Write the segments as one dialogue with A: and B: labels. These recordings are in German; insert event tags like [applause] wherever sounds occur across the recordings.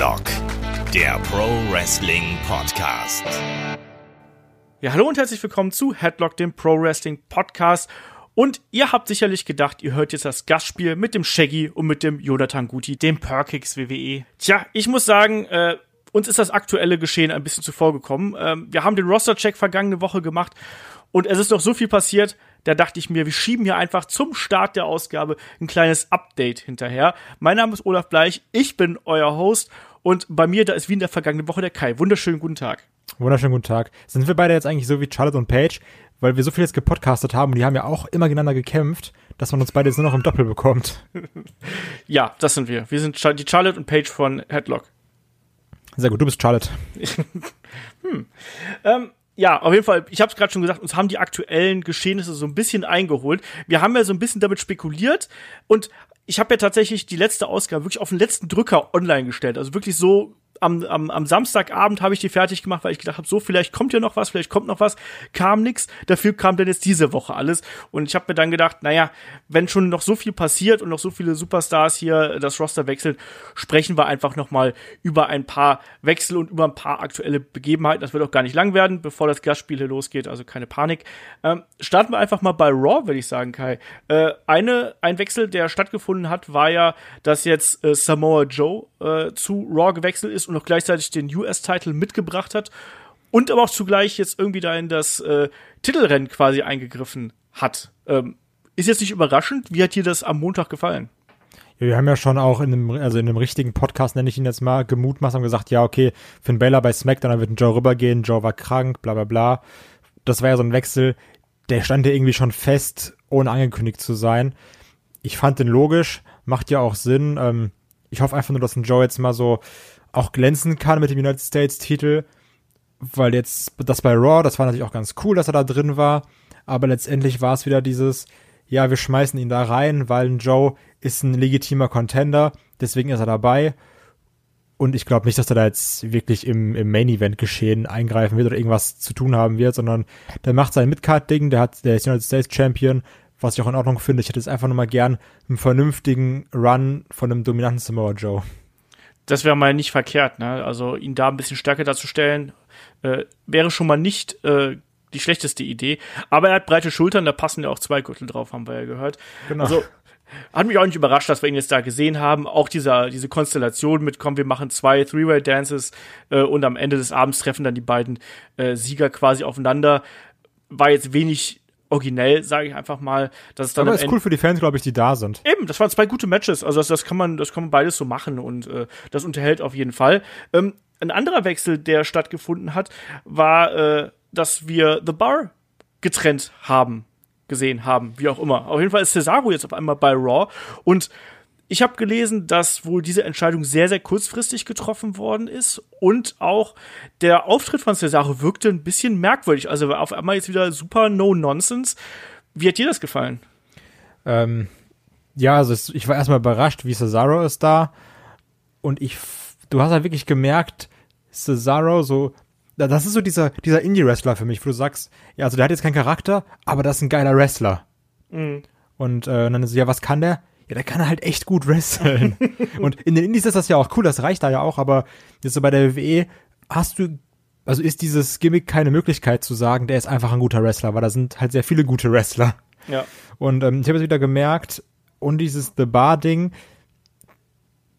A: Headlock, der Pro Wrestling Podcast.
B: Ja, hallo und herzlich willkommen zu Headlock, dem Pro Wrestling Podcast. Und ihr habt sicherlich gedacht, ihr hört jetzt das Gastspiel mit dem Shaggy und mit dem Jonathan Guti, dem Perkix WWE. Tja, ich muss sagen, äh, uns ist das aktuelle Geschehen ein bisschen zuvor gekommen. Ähm, wir haben den Roster-Check vergangene Woche gemacht und es ist noch so viel passiert, da dachte ich mir, wir schieben hier einfach zum Start der Ausgabe ein kleines Update hinterher. Mein Name ist Olaf Bleich, ich bin euer Host und bei mir, da ist wie in der vergangenen Woche der Kai. Wunderschönen guten Tag.
C: Wunderschönen guten Tag. Sind wir beide jetzt eigentlich so wie Charlotte und Paige, weil wir so viel jetzt gepodcastet haben und die haben ja auch immer gegeneinander gekämpft, dass man uns beide jetzt nur noch im Doppel bekommt. [laughs]
B: ja, das sind wir. Wir sind die Charlotte und Paige von Headlock.
C: Sehr gut, du bist Charlotte. [laughs]
B: hm. Ähm, ja, auf jeden Fall, ich habe es gerade schon gesagt, uns haben die aktuellen Geschehnisse so ein bisschen eingeholt. Wir haben ja so ein bisschen damit spekuliert und ich habe ja tatsächlich die letzte Ausgabe wirklich auf den letzten Drücker online gestellt. Also wirklich so am, am, am Samstagabend habe ich die fertig gemacht, weil ich gedacht habe, so vielleicht kommt ja noch was, vielleicht kommt noch was, kam nix. Dafür kam dann jetzt diese Woche alles und ich habe mir dann gedacht, naja, wenn schon noch so viel passiert und noch so viele Superstars hier das Roster wechseln, sprechen wir einfach noch mal über ein paar Wechsel und über ein paar aktuelle Begebenheiten. Das wird auch gar nicht lang werden, bevor das Gastspiel hier losgeht, also keine Panik. Ähm, starten wir einfach mal bei Raw, würde ich sagen, Kai. Äh, eine ein Wechsel, der stattgefunden hat, war ja, dass jetzt äh, Samoa Joe äh, zu Raw gewechselt ist und noch gleichzeitig den US-Title mitgebracht hat und aber auch zugleich jetzt irgendwie da in das äh, Titelrennen quasi eingegriffen hat. Ähm, ist jetzt nicht überraschend. Wie hat dir das am Montag gefallen?
C: Ja, wir haben ja schon auch in einem, also in einem richtigen Podcast, nenne ich ihn jetzt mal, gemutmaßt und gesagt, ja, okay, Finn Baylor bei SmackDown, dann wird ein Joe rübergehen, Joe war krank, bla bla bla. Das war ja so ein Wechsel, der stand ja irgendwie schon fest, ohne angekündigt zu sein. Ich fand den logisch, macht ja auch Sinn. Ähm, ich hoffe einfach nur, dass ein Joe jetzt mal so auch glänzen kann mit dem United States Titel, weil jetzt das bei Raw, das war natürlich auch ganz cool, dass er da drin war, aber letztendlich war es wieder dieses, ja, wir schmeißen ihn da rein, weil ein Joe ist ein legitimer Contender, deswegen ist er dabei. Und ich glaube nicht, dass er da jetzt wirklich im, im Main Event geschehen eingreifen wird oder irgendwas zu tun haben wird, sondern der macht sein Midcard-Ding, der hat, der ist United States Champion, was ich auch in Ordnung finde. Ich hätte jetzt einfach nur mal gern einen vernünftigen Run von einem dominanten Samoa Joe
B: das wäre mal nicht verkehrt, ne? Also ihn da ein bisschen stärker darzustellen, äh, wäre schon mal nicht äh, die schlechteste Idee. Aber er hat breite Schultern, da passen ja auch zwei Gürtel drauf, haben wir ja gehört. Genau. Also hat mich auch nicht überrascht, dass wir ihn jetzt da gesehen haben. Auch dieser, diese Konstellation mit, komm, wir machen zwei Three-Way-Dances äh, und am Ende des Abends treffen dann die beiden äh, Sieger quasi aufeinander. War jetzt wenig originell, sage ich einfach mal. Dass es dann
C: Aber ist cool für die Fans, glaube ich, die da sind.
B: Eben, das waren zwei gute Matches. Also das, das kann man, das kann man beides so machen und äh, das unterhält auf jeden Fall. Ähm, ein anderer Wechsel, der stattgefunden hat, war, äh, dass wir The Bar getrennt haben, gesehen haben, wie auch immer. Auf jeden Fall ist Cesaro jetzt auf einmal bei Raw und ich habe gelesen, dass wohl diese Entscheidung sehr, sehr kurzfristig getroffen worden ist und auch der Auftritt von Cesaro wirkte ein bisschen merkwürdig. Also auf einmal jetzt wieder super No-Nonsense. Wie hat dir das gefallen?
C: Ähm, ja, also ich war erstmal überrascht, wie Cesaro ist da und ich, du hast halt wirklich gemerkt, Cesaro so, das ist so dieser, dieser Indie-Wrestler für mich, wo du sagst, ja, also der hat jetzt keinen Charakter, aber das ist ein geiler Wrestler. Mhm. Und äh, dann ist ja, was kann der? Ja, der kann halt echt gut wresteln. [laughs] und in den Indies ist das ja auch cool, das reicht da ja auch, aber jetzt so bei der WWE hast du, also ist dieses Gimmick keine Möglichkeit zu sagen, der ist einfach ein guter Wrestler, weil da sind halt sehr viele gute Wrestler.
B: Ja.
C: Und ähm, ich habe jetzt wieder gemerkt, und dieses The Bar-Ding,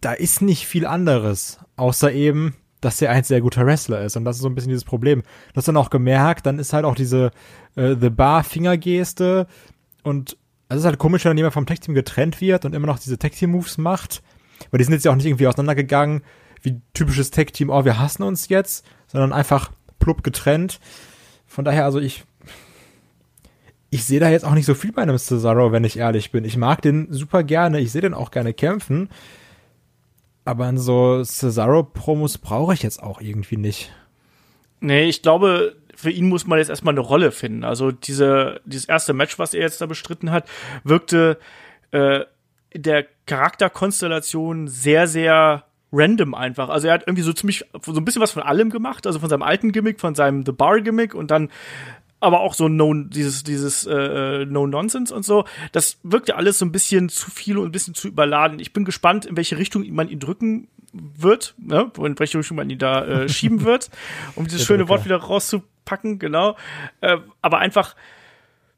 C: da ist nicht viel anderes, außer eben, dass er ein sehr guter Wrestler ist. Und das ist so ein bisschen dieses Problem. Das dann auch gemerkt, dann ist halt auch diese äh, The Bar-Fingergeste und also es ist halt komisch, wenn jemand vom Tech-Team getrennt wird und immer noch diese Tech-Team-Moves macht. Weil die sind jetzt ja auch nicht irgendwie auseinandergegangen, wie typisches Tech-Team, oh, wir hassen uns jetzt, sondern einfach plupp getrennt. Von daher, also ich, ich sehe da jetzt auch nicht so viel bei einem Cesaro, wenn ich ehrlich bin. Ich mag den super gerne, ich sehe den auch gerne kämpfen. Aber an so Cesaro-Promos brauche ich jetzt auch irgendwie nicht.
B: Nee, ich glaube, für ihn muss man jetzt erstmal eine Rolle finden. Also diese, dieses erste Match, was er jetzt da bestritten hat, wirkte äh, der Charakterkonstellation sehr, sehr random einfach. Also er hat irgendwie so ziemlich so ein bisschen was von allem gemacht, also von seinem alten Gimmick, von seinem The Bar Gimmick und dann aber auch so no, dieses dieses äh, No Nonsense und so. Das wirkte alles so ein bisschen zu viel und ein bisschen zu überladen. Ich bin gespannt, in welche Richtung man ihn drücken wird, ne, in welche Richtung man ihn da äh, [laughs] schieben wird, um dieses schöne Wort wieder rauszupacken, genau. Äh, aber einfach,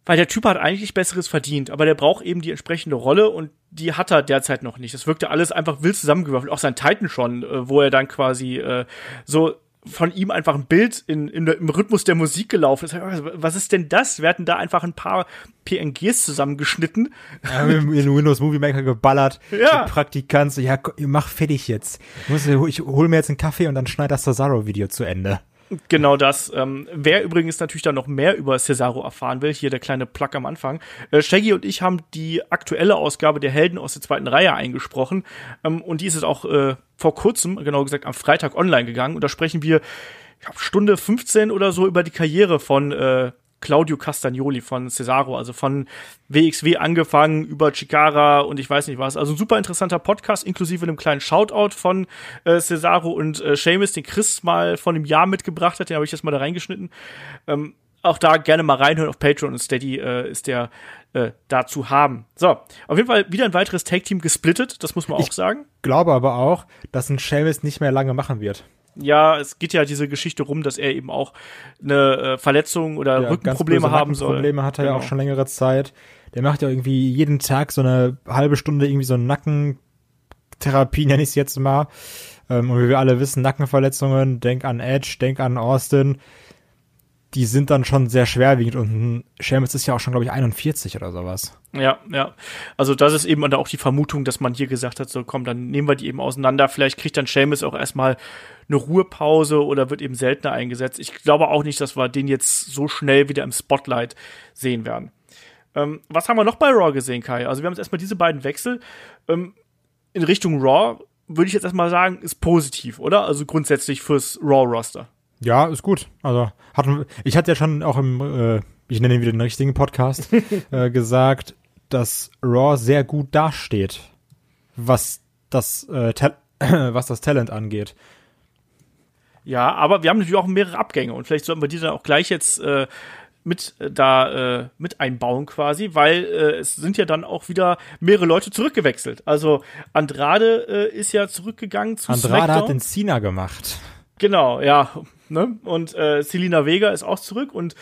B: weil der Typ hat eigentlich Besseres verdient, aber der braucht eben die entsprechende Rolle und die hat er derzeit noch nicht. Das wirkte alles einfach wild zusammengewürfelt, auch sein Titan schon, äh, wo er dann quasi äh, so von ihm einfach ein Bild in, in, im Rhythmus der Musik gelaufen ist. Was ist denn das? Wir hatten da einfach ein paar PNGs zusammengeschnitten.
C: Ja, in Windows Movie Maker geballert.
B: Ja.
C: Praktikant so, ja, mach fertig jetzt. Ich, muss, ich hol mir jetzt einen Kaffee und dann schneid das Cesaro-Video zu Ende.
B: Genau das. Ähm, wer übrigens natürlich dann noch mehr über Cesaro erfahren will, hier der kleine Plug am Anfang. Äh, Shaggy und ich haben die aktuelle Ausgabe der Helden aus der zweiten Reihe eingesprochen. Ähm, und die ist jetzt auch äh, vor kurzem, genau gesagt am Freitag online gegangen. Und da sprechen wir, ich glaube, Stunde 15 oder so über die Karriere von äh, Claudio Castagnoli von Cesaro, also von WXW angefangen über Chikara und ich weiß nicht was. Also ein super interessanter Podcast, inklusive einem kleinen Shoutout von äh, Cesaro und äh, Seamus, den Chris mal von einem Jahr mitgebracht hat, den habe ich jetzt mal da reingeschnitten. Ähm, auch da gerne mal reinhören auf Patreon und Steady äh, ist der äh, da zu haben. So, auf jeden Fall wieder ein weiteres Tag-Team gesplittet, das muss man auch
C: Ich
B: sagen.
C: Glaube aber auch, dass ein Seamus nicht mehr lange machen wird.
B: Ja, es geht ja diese Geschichte rum, dass er eben auch eine äh, Verletzung oder
C: Ja,
B: Rückenprobleme haben soll.
C: Probleme hat er ja
B: Genau.
C: auch schon längere Zeit. Der macht ja irgendwie jeden Tag so eine halbe Stunde irgendwie so Nackentherapie, [laughs] nenne ich es jetzt mal. Ähm, und wie wir alle wissen, Nackenverletzungen, denk an Edge, denk an Austin, die sind dann schon sehr schwerwiegend und Sheamus ist ja auch schon, glaube ich, 41 oder sowas.
B: Ja, ja. Also das ist eben auch die Vermutung, dass man hier gesagt hat, so komm, dann nehmen wir die eben auseinander. Vielleicht kriegt dann Seamus auch erstmal eine Ruhepause oder wird eben seltener eingesetzt. Ich glaube auch nicht, dass wir den jetzt so schnell wieder im Spotlight sehen werden. Ähm, was haben wir noch bei Raw gesehen, Kai? Also wir haben jetzt erstmal diese beiden Wechsel. Ähm, in Richtung Raw würde ich jetzt erstmal sagen, ist positiv, oder? Also grundsätzlich fürs Raw-Roster.
C: Ja, ist gut. Also hatten ich hatte ja schon auch im, äh, ich nenne ihn wieder den richtigen Podcast, [laughs] äh, gesagt, dass Raw sehr gut dasteht, was das äh, [clears throat] was das Talent angeht.
B: Ja, aber wir haben natürlich auch mehrere Abgänge und vielleicht sollten wir die dann auch gleich jetzt äh, mit äh, da äh, mit einbauen quasi, weil äh, es sind ja dann auch wieder mehrere Leute zurückgewechselt. Also Andrade äh, ist ja zurückgegangen zu
C: Andrade hat
B: SmackDown.
C: den Cena gemacht.
B: Genau, ja. Ne? Und äh, Selina Vega ist auch zurück und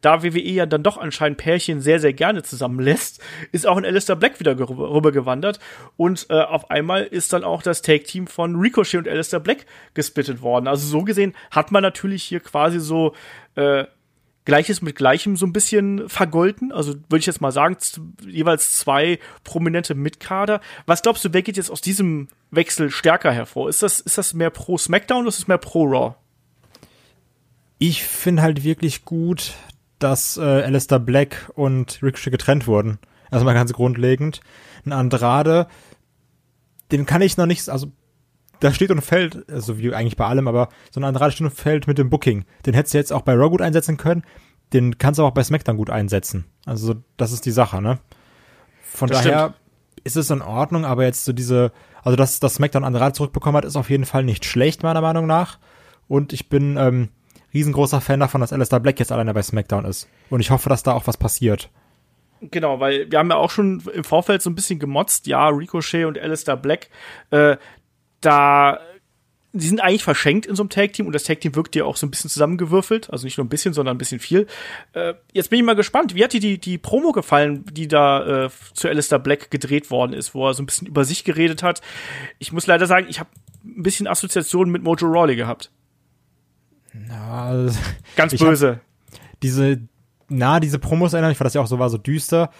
B: da WWE ja dann doch anscheinend Pärchen sehr, sehr gerne zusammenlässt, ist auch ein Alistair Black wieder rüber- rübergewandert. Und äh, auf einmal ist dann auch das Take-Team von Ricochet und Alistair Black gesplittet worden. Also so gesehen hat man natürlich hier quasi so äh, Gleiches mit Gleichem so ein bisschen vergolten. Also würde ich jetzt mal sagen, jeweils zwei prominente Mitkader. Was glaubst du, wer geht jetzt aus diesem Wechsel stärker hervor? Ist das, ist das mehr pro SmackDown oder ist es mehr pro Raw?
C: Ich finde halt wirklich gut, dass äh, Alistair Black und Ricochet getrennt wurden. Erstmal ganz grundlegend. Ein Andrade, den kann ich noch nicht, also da steht und fällt, also wie eigentlich bei allem, aber so ein Andrade steht und fällt mit dem Booking. Den hättest du jetzt auch bei Raw gut einsetzen können, den kannst du auch bei SmackDown gut einsetzen. Also das ist die Sache, ne? Von
B: Das
C: daher ist es in Ordnung, aber jetzt so diese, also dass das SmackDown Andrade zurückbekommen hat, ist auf jeden Fall nicht schlecht, meiner Meinung nach. Und ich bin ähm, riesengroßer Fan davon, dass Alistair Black jetzt alleine bei SmackDown ist. Und ich hoffe, dass da auch was passiert.
B: Genau, weil wir haben ja auch schon im Vorfeld so ein bisschen gemotzt, ja, Ricochet und Alistair Black, äh, da, die sind eigentlich verschenkt in so einem Tag-Team und das Tag-Team wirkt ja auch so ein bisschen zusammengewürfelt, also nicht nur ein bisschen, sondern ein bisschen viel. Äh, jetzt bin ich mal gespannt, wie hat dir die, die Promo gefallen, die da äh, zu Alistair Black gedreht worden ist, wo er so ein bisschen über sich geredet hat. Ich muss leider sagen, ich habe ein bisschen Assoziationen mit Mojo Rawley gehabt.
C: Ja, [laughs]
B: Ganz
C: Ich hab-
B: böse.
C: diese, na, diese Promos erinnern, ich fand das ja auch so war so düster.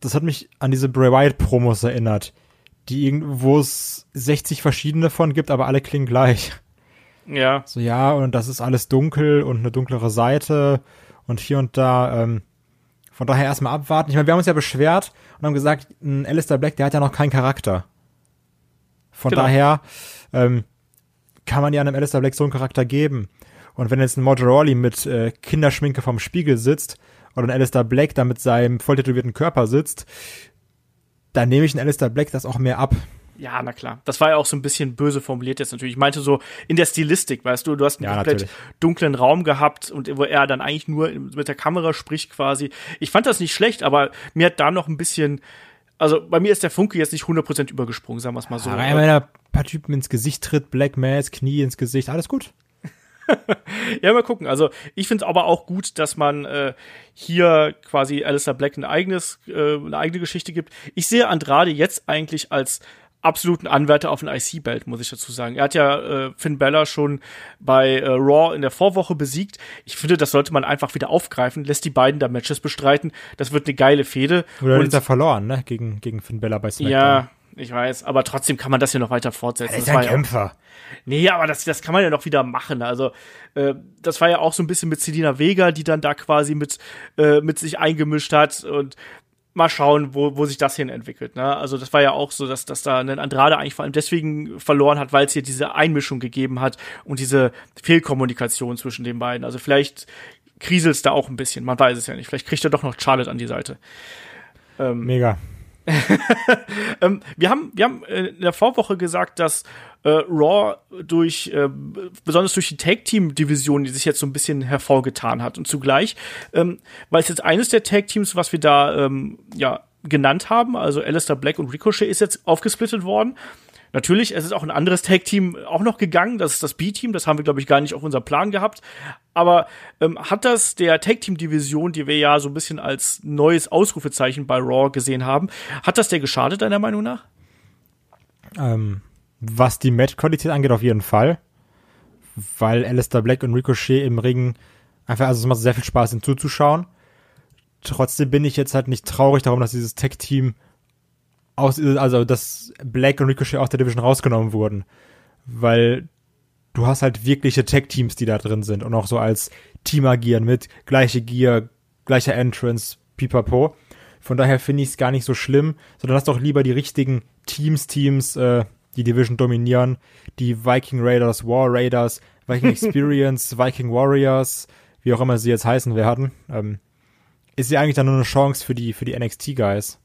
C: Das hat mich an diese Bray Wyatt Promos erinnert, die irgendwo es 60 verschiedene von gibt, aber alle klingen gleich.
B: Ja.
C: So, ja, und das ist alles dunkel und eine dunklere Seite und hier und da, ähm, von daher erstmal abwarten. Ich meine, wir haben uns ja beschwert und haben gesagt, ein Alistair Black, der hat ja noch keinen Charakter. Von
B: Genau.
C: daher, ähm, kann man ja einem Alistair Black so einen Charakter geben. Und wenn jetzt ein Mojo Rawley mit äh, Kinderschminke vom Spiegel sitzt oder ein Alistair Black da mit seinem voll tätowierten Körper sitzt, dann nehme ich einen Alistair Black das auch mehr ab.
B: Ja, na klar. Das war ja auch so ein bisschen böse formuliert jetzt natürlich. Ich meinte so in der Stilistik, weißt du, du hast einen
C: Ja,
B: komplett
C: natürlich.
B: dunklen Raum gehabt und wo er dann eigentlich nur mit der Kamera spricht quasi. Ich fand das nicht schlecht, aber mir hat da noch ein bisschen Also bei mir ist der Funke jetzt nicht 100% übergesprungen, sagen wir es mal so.
C: Aber wenn er ein paar Typen ins Gesicht tritt, Black Mass, Knie ins Gesicht, alles gut. [laughs]
B: ja, mal gucken. Also ich finde es aber auch gut, dass man äh, hier quasi Alistair Black ein eigenes, äh, eine eigene Geschichte gibt. Ich sehe Andrade jetzt eigentlich als absoluten Anwärter auf ein IC-Belt, muss ich dazu sagen. Er hat ja äh, Finn Bella schon bei äh, Raw in der Vorwoche besiegt. Ich finde, das sollte man einfach wieder aufgreifen, lässt die beiden da Matches bestreiten. Das wird eine geile Fehde.
C: Oder hat er verloren, ne? Gegen, gegen Finn Bella bei SmackDown.
B: Ja, ich weiß, aber trotzdem kann man das hier noch weiter fortsetzen.
C: Er ist ein Kämpfer.
B: Ja, nee, aber das, das kann man ja noch wieder machen. Also, äh, das war ja auch so ein bisschen mit Selina Vega, die dann da quasi mit, äh, mit sich eingemischt hat und mal schauen, wo, wo sich das hin entwickelt. Ne? Also das war ja auch so, dass, dass da ein Andrade eigentlich vor allem deswegen verloren hat, weil es hier diese Einmischung gegeben hat und diese Fehlkommunikation zwischen den beiden. Also vielleicht kriselt es da auch ein bisschen, man weiß es ja nicht. Vielleicht kriegt er doch noch Charlotte an die Seite.
C: Ähm, Mega. [laughs]
B: ähm, wir haben, wir haben in der Vorwoche gesagt, dass äh, Raw durch, äh, besonders durch die Tag-Team-Division, die sich jetzt so ein bisschen hervorgetan hat. Und zugleich, ähm, weil es jetzt eines der Tag-Teams, was wir da ähm, ja genannt haben, also Alistair Black und Ricochet ist jetzt aufgesplittet worden. Natürlich, es ist auch ein anderes Tag-Team auch noch gegangen, das ist das B-Team, das haben wir, glaube ich, gar nicht auf unserem Plan gehabt. Aber ähm, hat das der Tag-Team-Division, die wir ja so ein bisschen als neues Ausrufezeichen bei Raw gesehen haben, hat das der geschadet, deiner Meinung nach?
C: Ähm, was die Match-Qualität angeht, auf jeden Fall. Weil Alistair Black und Ricochet im Ring einfach, also es macht sehr viel Spaß, ihnen zuzuschauen. Trotzdem bin ich jetzt halt nicht traurig darum, dass dieses Tech-Team aus, also dass Black und Ricochet aus der Division rausgenommen wurden. Weil du hast halt wirkliche Tech-Teams, die da drin sind und auch so als Team agieren mit gleiche Gear, gleicher Entrance, pipapo. Von daher finde ich es gar nicht so schlimm, sondern lass doch lieber die richtigen Teams, Teams, äh, die Division dominieren. Die Viking Raiders, War Raiders, Viking [laughs] Experience, Viking Warriors, wie auch immer sie jetzt heißen werden, ähm, ist ja eigentlich dann nur eine Chance für die, für die NXT-Guys.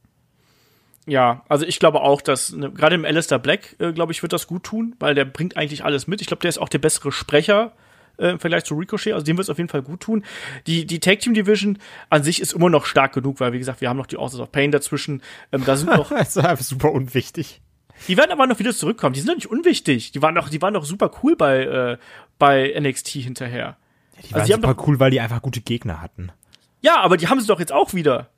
B: Ja, also ich glaube auch, dass ne, gerade im Alistair Black, äh, glaube ich, wird das gut tun, weil der bringt eigentlich alles mit. Ich glaube, der ist auch der bessere Sprecher äh, im Vergleich zu Ricochet, also dem wird es auf jeden Fall gut tun. Die, die Tag Team Division an sich ist immer noch stark genug, weil wie gesagt, wir haben noch die Authors of Pain dazwischen. Ähm, da sind noch. [laughs]
C: das ist einfach super unwichtig.
B: Die werden aber noch wieder zurückkommen. Die sind doch nicht unwichtig. Die waren doch, die waren doch super cool bei, äh, bei NXT hinterher.
C: Ja, die also waren die super cool, weil die einfach gute Gegner hatten.
B: Ja, aber die haben sie doch jetzt auch wieder.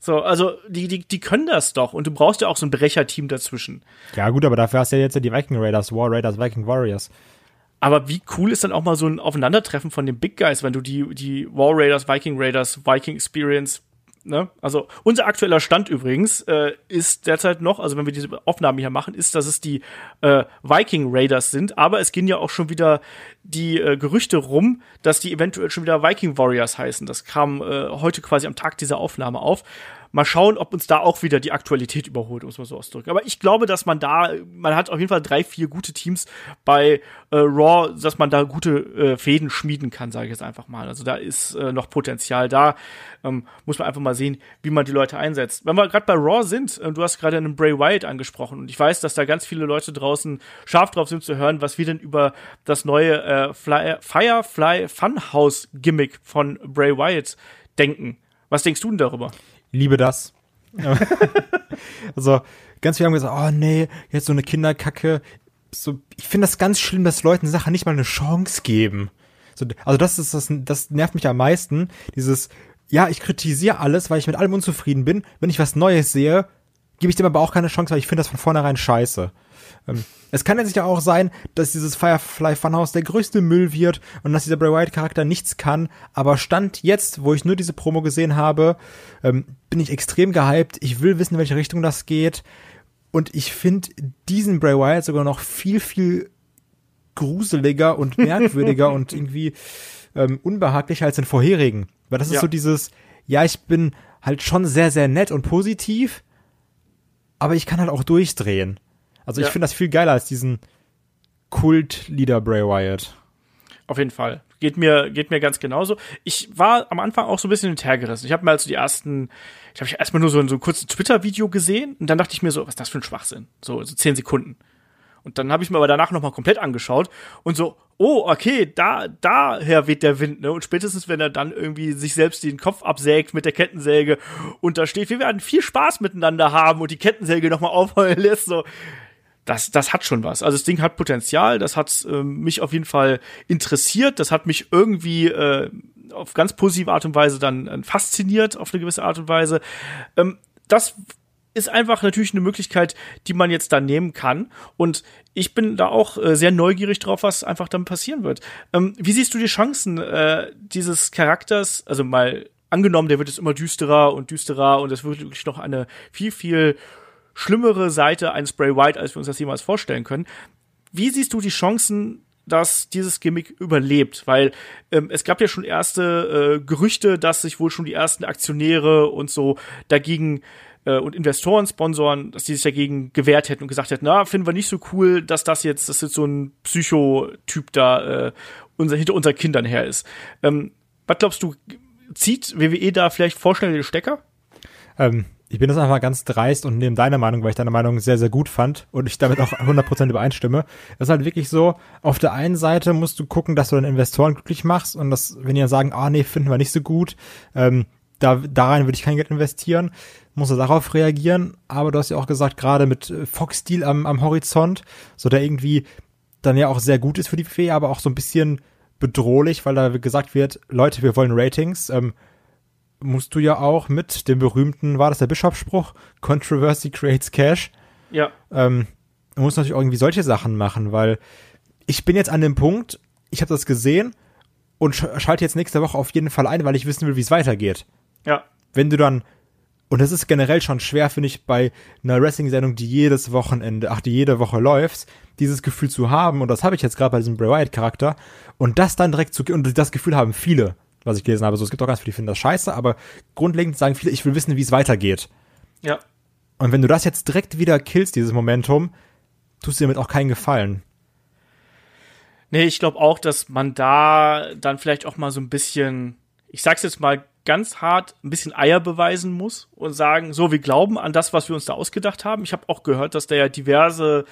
B: So, also die, die, die können das doch und du brauchst ja auch so ein Brecherteam dazwischen.
C: Ja, gut, aber dafür hast du ja jetzt die Viking Raiders, War Raiders, Viking Warriors.
B: Aber wie cool ist dann auch mal so ein Aufeinandertreffen von den Big Guys, wenn du die, die War Raiders, Viking Raiders, Viking Experience, ne? Also unser aktueller Stand übrigens äh, ist derzeit noch, also wenn wir diese Aufnahmen hier machen, ist, dass es die äh, Viking Raiders sind, aber es gehen ja auch schon wieder die äh, Gerüchte rum, dass die eventuell schon wieder Viking Warriors heißen. Das kam äh, heute quasi am Tag dieser Aufnahme auf. Mal schauen, ob uns da auch wieder die Aktualität überholt, es mal so auszudrücken. Aber ich glaube, dass man da, man hat auf jeden Fall drei, vier gute Teams bei äh, Raw, dass man da gute äh, Fäden schmieden kann, sage ich jetzt einfach mal. Also da ist äh, noch Potenzial da. Ähm, muss man einfach mal sehen, wie man die Leute einsetzt. Wenn wir gerade bei Raw sind, äh, du hast gerade einen Bray Wyatt angesprochen und ich weiß, dass da ganz viele Leute draußen scharf drauf sind zu hören, was wir denn über das neue äh, Fly, Firefly Funhouse Gimmick von Bray Wyatt denken. Was denkst du denn darüber?
C: Liebe das. [laughs] also, ganz viele haben gesagt, oh nee, jetzt so eine Kinderkacke. So, ich finde das ganz schlimm, dass Leuten Sachen nicht mal eine Chance geben. So, also das ist das, das nervt mich am meisten. Dieses, ja, ich kritisiere alles, weil ich mit allem unzufrieden bin. Wenn ich was Neues sehe, gebe ich dem aber auch keine Chance, weil ich finde das von vornherein scheiße. Ähm, es kann ja sicher auch sein, dass dieses Firefly Funhouse der größte Müll wird und dass dieser Bray Wyatt Charakter nichts kann, aber Stand jetzt, wo ich nur diese Promo gesehen habe, ähm, bin ich extrem gehypt. Ich will wissen, in welche Richtung das geht. Und ich finde diesen Bray Wyatt sogar noch viel, viel gruseliger und [laughs] merkwürdiger und irgendwie ähm, unbehaglicher als den vorherigen. Weil das ist ja. so dieses, ja, ich bin halt schon sehr, sehr nett und positiv, aber ich kann halt auch durchdrehen. Also ich ja. finde das viel geiler als diesen Kult-Leader Bray Wyatt.
B: Auf jeden Fall. Geht mir, geht mir ganz genauso. Ich war am Anfang auch so ein bisschen hinterhergerissen. Ich habe mir also die ersten, ich habe erstmal nur so, so ein kurzes Twitter-Video gesehen und dann dachte ich mir so, was ist das für ein Schwachsinn? So, so zehn Sekunden. Und dann habe ich mir aber danach nochmal komplett angeschaut und so, oh, okay, da, daher weht der Wind, ne? Und spätestens, wenn er dann irgendwie sich selbst den Kopf absägt mit der Kettensäge und da steht, wir werden viel Spaß miteinander haben und die Kettensäge nochmal aufheulen lässt, so, das, das hat schon was. Also das Ding hat Potenzial, das hat äh, mich auf jeden Fall interessiert, das hat mich irgendwie äh, auf ganz positive Art und Weise dann äh, fasziniert, auf eine gewisse Art und Weise. Ähm, das ist einfach natürlich eine Möglichkeit, die man jetzt da nehmen kann. Und ich bin da auch äh, sehr neugierig drauf, was einfach dann passieren wird. Ähm, wie siehst du die Chancen äh, dieses Charakters? Also mal angenommen, der wird jetzt immer düsterer und düsterer und es wird wirklich noch eine viel, viel schlimmere Seite eines Bray White, als wir uns das jemals vorstellen können. Wie siehst du die Chancen, dass dieses Gimmick überlebt, weil ähm, es gab ja schon erste äh, Gerüchte, dass sich wohl schon die ersten Aktionäre und so dagegen äh, und Investoren, Sponsoren, dass die sich dagegen gewehrt hätten und gesagt hätten, na, finden wir nicht so cool, dass das jetzt, dass jetzt so ein Psychotyp da äh, unser, hinter unseren Kindern her ist. Ähm, was glaubst du, zieht WWE da vielleicht vorschnell den Stecker?
C: Ähm, ich bin das einfach ganz dreist und nehme deine Meinung, weil ich deine Meinung sehr, sehr gut fand und ich damit auch 100% übereinstimme. Das ist halt wirklich so, auf der einen Seite musst du gucken, dass du deine Investoren glücklich machst und das, wenn die dann sagen, ah nee, finden wir nicht so gut, ähm, da, da rein würde ich kein Geld investieren, muss er darauf reagieren. Aber du hast ja auch gesagt, gerade mit Fox Deal am, am Horizont, so der irgendwie dann ja auch sehr gut ist für die Fee, aber auch so ein bisschen bedrohlich, weil da gesagt wird, Leute, wir wollen Ratings. Ähm, musst du ja auch mit dem berühmten, war das der Bischofsspruch? Controversy creates cash.
B: Ja.
C: Ähm, du musst natürlich irgendwie solche Sachen machen, weil ich bin jetzt an dem Punkt, ich habe das gesehen und schalte jetzt nächste Woche auf jeden Fall ein, weil ich wissen will, wie es weitergeht.
B: Ja.
C: Wenn du dann und das ist generell schon schwer, finde ich, bei einer Wrestling-Sendung, die jedes Wochenende, ach, die jede Woche läuft, dieses Gefühl zu haben. Und das habe ich jetzt gerade bei diesem Bray Wyatt-Charakter. Und das dann direkt zu, und das Gefühl haben viele, was ich gelesen habe. So, es gibt auch ganz viele, die finden das scheiße, aber grundlegend sagen viele, ich will wissen, wie es weitergeht.
B: Ja.
C: Und wenn du das jetzt direkt wieder killst, dieses Momentum, tust du damit auch keinen Gefallen.
B: Nee, ich glaube auch, dass man da dann vielleicht auch mal so ein bisschen, ich sag's jetzt mal ganz hart ein bisschen Eier beweisen muss und sagen, so, wir glauben an das, was wir uns da ausgedacht haben. Ich habe auch gehört, dass da ja diverse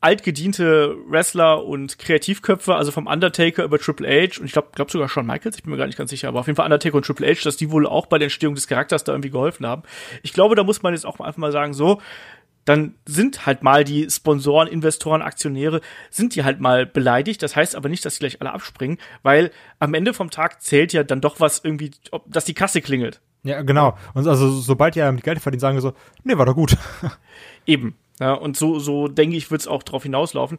B: altgediente Wrestler und Kreativköpfe, also vom Undertaker über Triple H und ich glaube glaub sogar Shawn Michaels, ich bin mir gar nicht ganz sicher, aber auf jeden Fall Undertaker und Triple H, dass die wohl auch bei der Entstehung des Charakters da irgendwie geholfen haben. Ich glaube, da muss man jetzt auch einfach mal sagen, so, dann sind halt mal die Sponsoren, Investoren, Aktionäre, sind die halt mal beleidigt. Das heißt aber nicht, dass sie gleich alle abspringen, weil am Ende vom Tag zählt ja dann doch was irgendwie, ob, dass die Kasse klingelt.
C: Ja, genau. Und also sobald die ja mit Geld verdienen, sagen wir so, nee, war doch gut.
B: Eben. Ja, und so, so denke ich, wird es auch drauf hinauslaufen.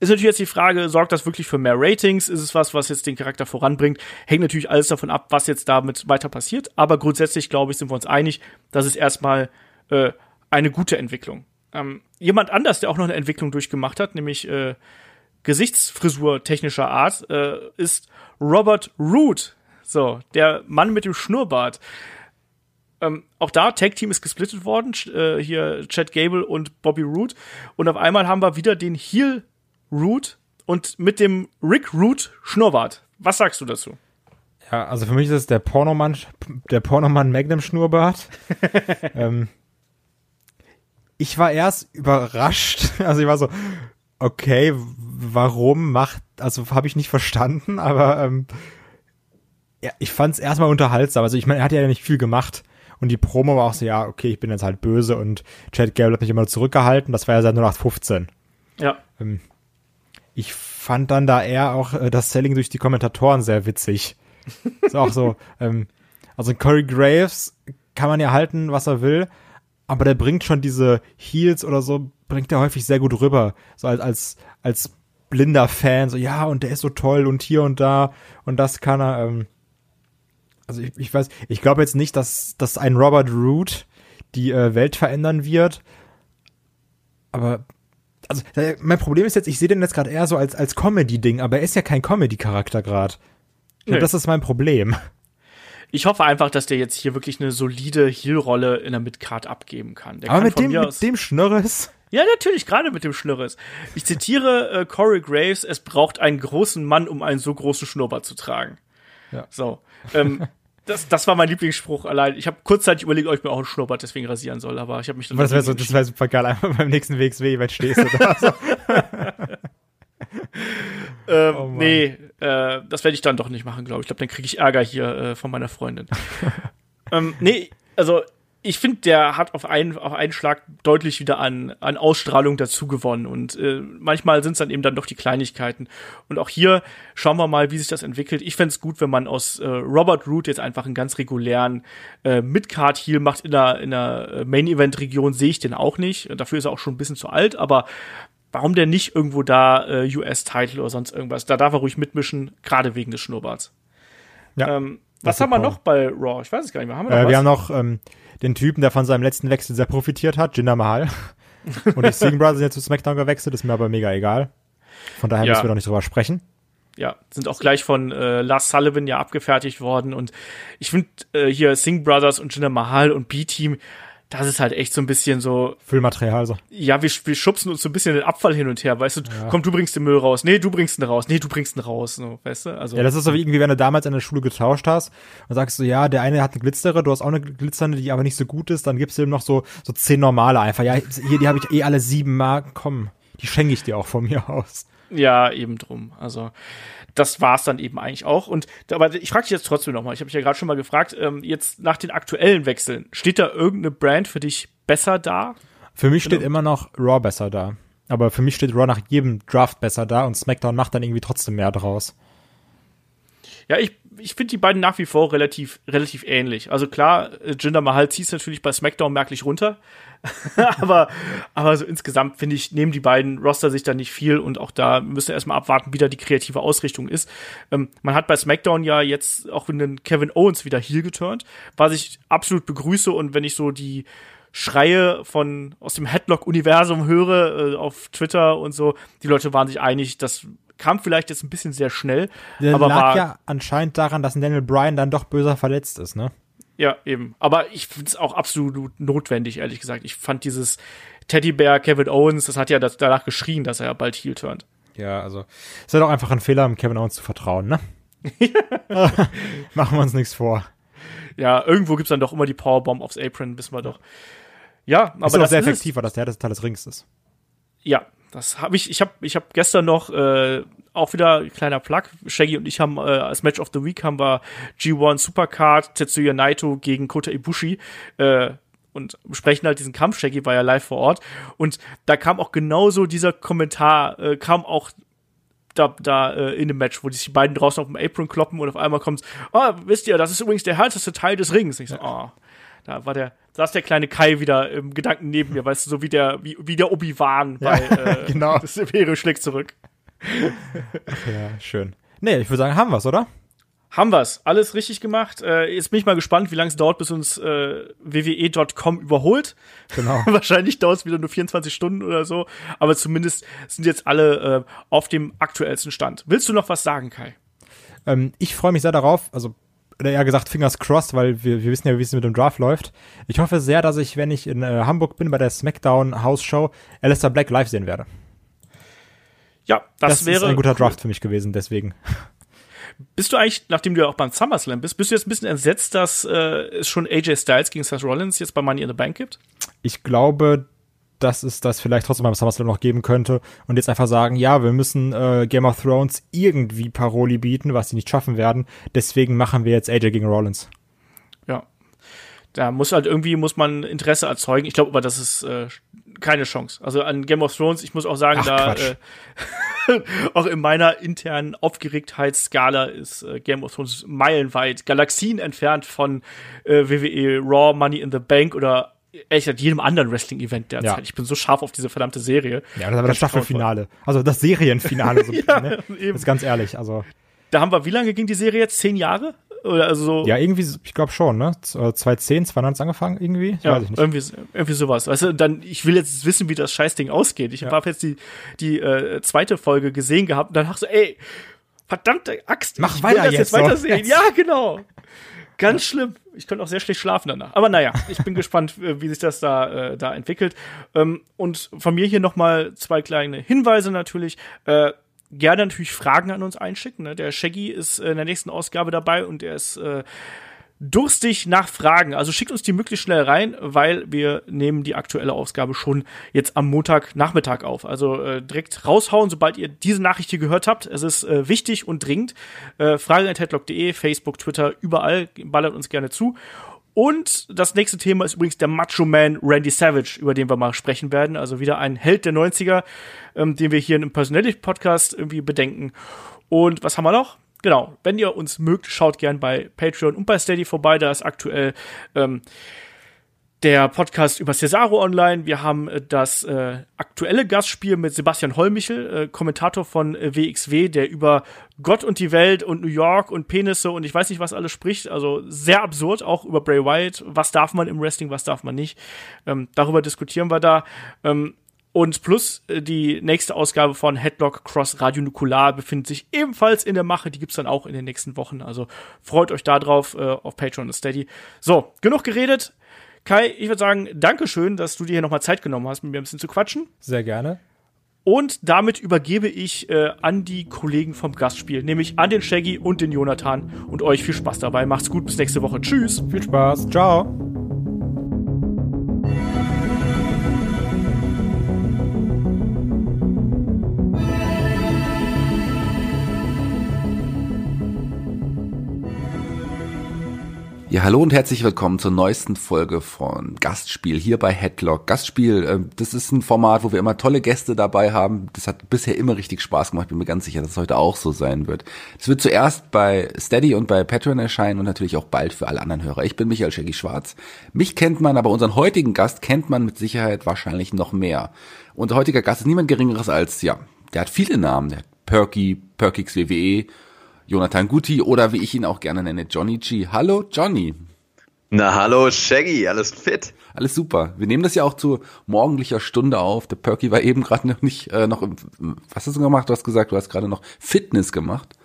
B: Ist natürlich jetzt die Frage, sorgt das wirklich für mehr Ratings? Ist es was, was jetzt den Charakter voranbringt? Hängt natürlich alles davon ab, was jetzt damit weiter passiert. Aber grundsätzlich, glaube ich, sind wir uns einig, dass es erstmal äh, eine gute Entwicklung. Ähm, jemand anders, der auch noch eine Entwicklung durchgemacht hat, nämlich äh, Gesichtsfrisur technischer Art, äh, ist Robert Root. So, der Mann mit dem Schnurrbart. Ähm, auch da, Tag Team ist gesplittet worden. Äh, hier Chad Gable und Bobby Root. Und auf einmal haben wir wieder den Heel Root und mit dem Rick Root Schnurrbart. Was sagst du dazu?
C: Ja, also für mich ist es der Pornomann, der Pornomann Magnum Schnurrbart. [laughs] ähm, ich war erst überrascht. [laughs] Also ich war so, okay, warum macht, also habe ich nicht verstanden, aber ähm, ja, ich fand es erstmal unterhaltsam. Also ich meine, er hat ja nicht viel gemacht. Und die Promo war auch so, ja, okay, ich bin jetzt halt böse und Chad Gable hat mich immer zurückgehalten. Das war ja seit 0815.
B: Ja.
C: Ähm, ich fand dann da eher auch äh, das Selling durch die Kommentatoren sehr witzig. [laughs] ist auch so, ähm, also Corey Graves kann man ja halten, was er will, aber der bringt schon diese Heels oder so, bringt er häufig sehr gut rüber. So als, als, als blinder Fan, so ja, und der ist so toll und hier und da und das kann er. Ähm, also ich, ich weiß, ich glaube jetzt nicht, dass, dass ein Robert Root die äh, Welt verändern wird. Aber also mein Problem ist jetzt, ich sehe den jetzt gerade eher so als als Comedy-Ding, aber er ist ja kein Comedy-Charakter gerade. Nee. Das ist mein Problem
B: ich hoffe einfach, dass der jetzt hier wirklich eine solide Heal-Rolle in der Midcard abgeben kann. Der
C: Aber
B: kann
C: mit, dem, mit dem Schnürres?
B: Ja, natürlich, gerade mit dem Schnürres. Ich zitiere äh, Corey Graves, es braucht einen großen Mann, um einen so großen Schnurrbart zu tragen. Ja. So. Ähm, Das, das war mein Lieblingsspruch allein. Ich habe kurzzeitig überlegt, ob ich mir auch einen Schnurrbart deswegen rasieren soll, aber ich habe mich dann.
C: Das wäre so, das wär super geil, einfach beim nächsten WXW-Event stehst du da. So. [laughs]
B: Ähm,
C: Oh
B: nee, äh, das werde ich dann doch nicht machen, glaube ich. Ich glaube, dann kriege ich Ärger hier äh, von meiner Freundin. [laughs] ähm, nee, also ich finde, der hat auf einen, auf einen Schlag deutlich wieder an, an Ausstrahlung dazu gewonnen. Und äh, manchmal sind es dann eben dann doch die Kleinigkeiten. Und auch hier schauen wir mal, wie sich das entwickelt. Ich fände es gut, wenn man aus äh, Robert Root jetzt einfach einen ganz regulären äh, Mid-Card-Heal macht in der, in der Main-Event-Region, sehe ich den auch nicht. Dafür ist er auch schon ein bisschen zu alt, aber warum denn nicht irgendwo da äh, US-Title oder sonst irgendwas? Da darf er ruhig mitmischen, gerade wegen des Schnurrbarts.
C: Ja.
B: Ähm, was haben wir noch bei Raw? Ich weiß es gar nicht mehr. Haben wir noch
C: Äh, wir haben noch ähm, den Typen, der von seinem letzten Wechsel sehr profitiert hat, Jinder Mahal. [laughs] Und die Singh Brothers sind jetzt zu SmackDown gewechselt, ist mir aber mega egal. Von daher
B: Ja.
C: müssen wir doch nicht drüber sprechen.
B: ja, sind auch gleich von äh, Lars Sullivan ja abgefertigt worden. Und ich finde äh, hier Singh Brothers und Jinder Mahal und B-Team, das ist halt echt so ein bisschen so,
C: Füllmaterial, also.
B: ja, wir, wir schubsen uns so ein bisschen den Abfall hin und her, weißt du, komm, du bringst den Müll raus, nee, du bringst ihn raus, nee, du bringst ihn raus, so, weißt du, also.
C: Ja, das ist so wie irgendwie, wenn du damals in der Schule getauscht hast und sagst so, ja, der eine hat eine glitzere, du hast auch eine glitzernde, die aber nicht so gut ist, dann gibst du ihm noch so, so zehn normale einfach. Ja, hier, die habe ich eh alle sieben Marken, komm, die schenke ich dir auch von mir aus.
B: Ja, eben drum. Also das war's dann eben eigentlich auch. Und aber ich frage dich jetzt trotzdem nochmal. Ich habe mich ja gerade schon mal gefragt. Ähm, jetzt nach den aktuellen Wechseln steht da irgendeine Brand für dich besser da?
C: Für mich steht
B: Genau.
C: immer noch Raw besser da. Aber für mich steht Raw nach jedem Draft besser da und SmackDown macht dann irgendwie trotzdem mehr draus.
B: Ja, ich, ich finde die beiden nach wie vor relativ, relativ ähnlich. Also klar, äh, Jinder Mahal zieht natürlich bei SmackDown merklich runter. [laughs] aber, aber so insgesamt finde ich, nehmen die beiden Roster sich da nicht viel und auch da müssen wir erstmal abwarten, wie da die kreative Ausrichtung ist. Ähm, man hat bei SmackDown ja jetzt auch in den Kevin Owens wieder heel geturnt, was ich absolut begrüße und wenn ich so die Schreie von aus dem Headlock-Universum höre äh, auf Twitter und so, die Leute waren sich einig, das kam vielleicht jetzt ein bisschen sehr schnell,
C: Der
B: aber
C: lag
B: war,
C: ja anscheinend daran, dass Daniel Bryan dann doch böser verletzt ist, ne?
B: Ja, eben. Aber ich finde es auch absolut notwendig, ehrlich gesagt. Ich fand dieses Teddybär Kevin Owens, das hat ja das, danach geschrien, dass er bald heel turnt.
C: Ja, also ist ja doch einfach ein Fehler, um Kevin Owens zu vertrauen, ne? [laughs] [laughs] Machen wir uns nichts vor.
B: Ja, irgendwo gibt's dann doch immer die Powerbomb aufs Apron, wissen wir doch. Ja, aber
C: ist
B: das
C: sehr
B: ist
C: effektiv, weil das der Teil des Rings ist.
B: Ja, das habe ich. Ich habe ich hab gestern noch äh, auch wieder ein kleiner Plug. Shaggy und ich haben äh, als Match of the Week haben wir G1 Supercard Tetsuya Naito gegen Kota Ibushi. Äh, und besprechen halt diesen Kampf. Shaggy war ja live vor Ort. Und da kam auch genauso dieser Kommentar, äh, kam auch da, da äh, in dem Match, wo sich die beiden draußen auf dem Apron kloppen und auf einmal kommt, oh, wisst ihr, das ist übrigens der härteste Teil des Rings. Ich so, oh, da war der, saß der kleine Kai wieder im Gedanken neben mir, weißt du, so wie der, wie, wie der Obi-Wan bei [laughs] äh,
C: genau.
B: das Imperium schlägt zurück.
C: Ja, schön. Nee, ich würde sagen, haben wir's, oder?
B: Haben wir's. Alles richtig gemacht. Äh, jetzt bin ich mal gespannt, wie lange es dauert, bis uns äh, WWE.com überholt.
C: Genau. [laughs]
B: Wahrscheinlich dauert es wieder nur 24 Stunden oder so. Aber zumindest sind jetzt alle äh, auf dem aktuellsten Stand. Willst du noch was sagen, Kai?
C: Ähm, ich freue mich sehr darauf, also oder eher gesagt Fingers crossed, weil wir, wir wissen ja, wie es mit dem Draft läuft. Ich hoffe sehr, dass ich, wenn ich in äh, Hamburg bin bei der SmackDown House Show, Alistair Black live sehen werde.
B: Ja, das,
C: Das,
B: wäre
C: ist ein guter
B: cool.
C: Draft für mich gewesen, deswegen.
B: Bist du eigentlich, nachdem du ja auch beim SummerSlam bist, bist du jetzt ein bisschen entsetzt, dass äh, es schon AJ Styles gegen Seth Rollins jetzt bei Money in the Bank gibt?
C: Ich glaube, dass es das vielleicht trotzdem beim SummerSlam noch geben könnte und jetzt einfach sagen, ja, wir müssen äh, Game of Thrones irgendwie Paroli bieten, was sie nicht schaffen werden. Deswegen machen wir jetzt AJ gegen Rollins.
B: Ja. Da muss halt irgendwie, muss man Interesse erzeugen. Ich glaube aber, das ist äh, keine Chance. Also an Game of Thrones, ich muss auch sagen,
C: Ach,
B: da äh, [laughs] auch in meiner internen Aufgeregtheitsskala ist äh, Game of Thrones meilenweit, Galaxien entfernt von äh, WWE Raw, Money in the Bank oder ehrlich gesagt jedem anderen Wrestling-Event derzeit.
C: Ja.
B: Ich bin so scharf auf diese verdammte Serie.
C: Ja, das ist aber das Staffelfinale. Also das Serienfinale. So, [laughs]
B: Ja,
C: ne?
B: eben.
C: Ist ganz ehrlich. Also
B: Da haben wir, wie lange ging die Serie jetzt? Zehn Jahre? Oder also so,
C: ja, irgendwie, ich glaube schon, ne? Z- äh, 2010, 2009 hat's angefangen irgendwie.
B: Ja,
C: Weiß ich nicht.
B: irgendwie, irgendwie sowas. Weißt du, dann, ich will jetzt wissen, wie das Scheißding ausgeht. Ich
C: Ja.
B: habe jetzt die, die äh, zweite Folge gesehen gehabt und dann dachte ich so, ey, verdammte Axt,
C: Mach
B: ich
C: weiter
B: will das
C: jetzt
B: jetzt weitersehen.
C: Jetzt.
B: Ja, genau. Ganz schlimm. Ich könnte auch sehr schlecht schlafen danach. Aber naja, ich bin [laughs] gespannt, äh, wie sich das da, äh, da entwickelt. Ähm, und von mir hier noch mal zwei kleine Hinweise natürlich. Äh, gerne natürlich Fragen an uns einschicken. Ne? Der Shaggy ist äh, in der nächsten Ausgabe dabei und er ist äh, durstig nach Fragen. Also schickt uns die möglichst schnell rein, weil wir nehmen die aktuelle Ausgabe schon jetzt am Montagnachmittag auf. Also äh, direkt raushauen, sobald ihr diese Nachricht hier gehört habt. Es ist äh, wichtig und dringend. Äh, Frage.headlock.de, Facebook, Twitter, überall ballert uns gerne zu. Und das nächste Thema ist übrigens der Macho Man Randy Savage, über den wir mal sprechen werden. Also wieder ein Held der 90er, ähm, den wir hier im Personality Podcast irgendwie bedenken. Und was haben wir noch? Genau, wenn ihr uns mögt, schaut gern bei Patreon und bei Steady vorbei. Da ist aktuell ähm, der Podcast über Cesaro online. Wir haben äh, das äh, aktuelle Gastspiel mit Sebastian Hollmichel, äh, Kommentator von äh, WXW, der über Gott und die Welt und New York und Penisse und ich weiß nicht was alles spricht. Also sehr absurd, auch über Bray Wyatt. Was darf man im Wrestling, was darf man nicht? Ähm, darüber diskutieren wir da. Ähm, und plus äh, die nächste Ausgabe von Headlock Cross Radio Nukular befindet sich ebenfalls in der Mache. Die gibt's dann auch in den nächsten Wochen. Also freut euch da drauf äh, auf Patreon und Steady. So, genug geredet. Kai, ich würde sagen, Dankeschön, dass du dir hier nochmal Zeit genommen hast, mit mir ein bisschen zu quatschen.
C: Sehr gerne.
B: Und damit übergebe ich äh, an die Kollegen vom Gastspiel, nämlich an den Shaggy und den Jonathan. Und euch viel Spaß dabei. Macht's gut, bis nächste Woche. Tschüss.
C: Viel Spaß. Ciao.
D: Ja, hallo und herzlich willkommen zur neuesten Folge von Gastspiel hier bei Headlock. Gastspiel, äh, das ist ein Format, wo wir immer tolle Gäste dabei haben. Das hat bisher immer richtig Spaß gemacht. Bin mir ganz sicher, dass es heute auch so sein wird. Es wird zuerst bei Steady und bei Patreon erscheinen und natürlich auch bald für alle anderen Hörer. Ich bin Michael Shaggy Schwarz. Mich kennt man, aber unseren heutigen Gast kennt man mit Sicherheit wahrscheinlich noch mehr. Unser heutiger Gast ist niemand Geringeres als, ja, der hat viele Namen. Der hat Perky, Perkix WWE, Jonathan Guti oder wie ich ihn auch gerne nenne, Johnny G. Hallo Johnny.
E: Na hallo Shaggy, alles fit?
D: Alles super. Wir nehmen das ja auch zu morgendlicher Stunde auf. Der Perky war eben gerade noch nicht äh, noch im, was hast du gemacht? Du hast gesagt, du hast gerade noch Fitness gemacht.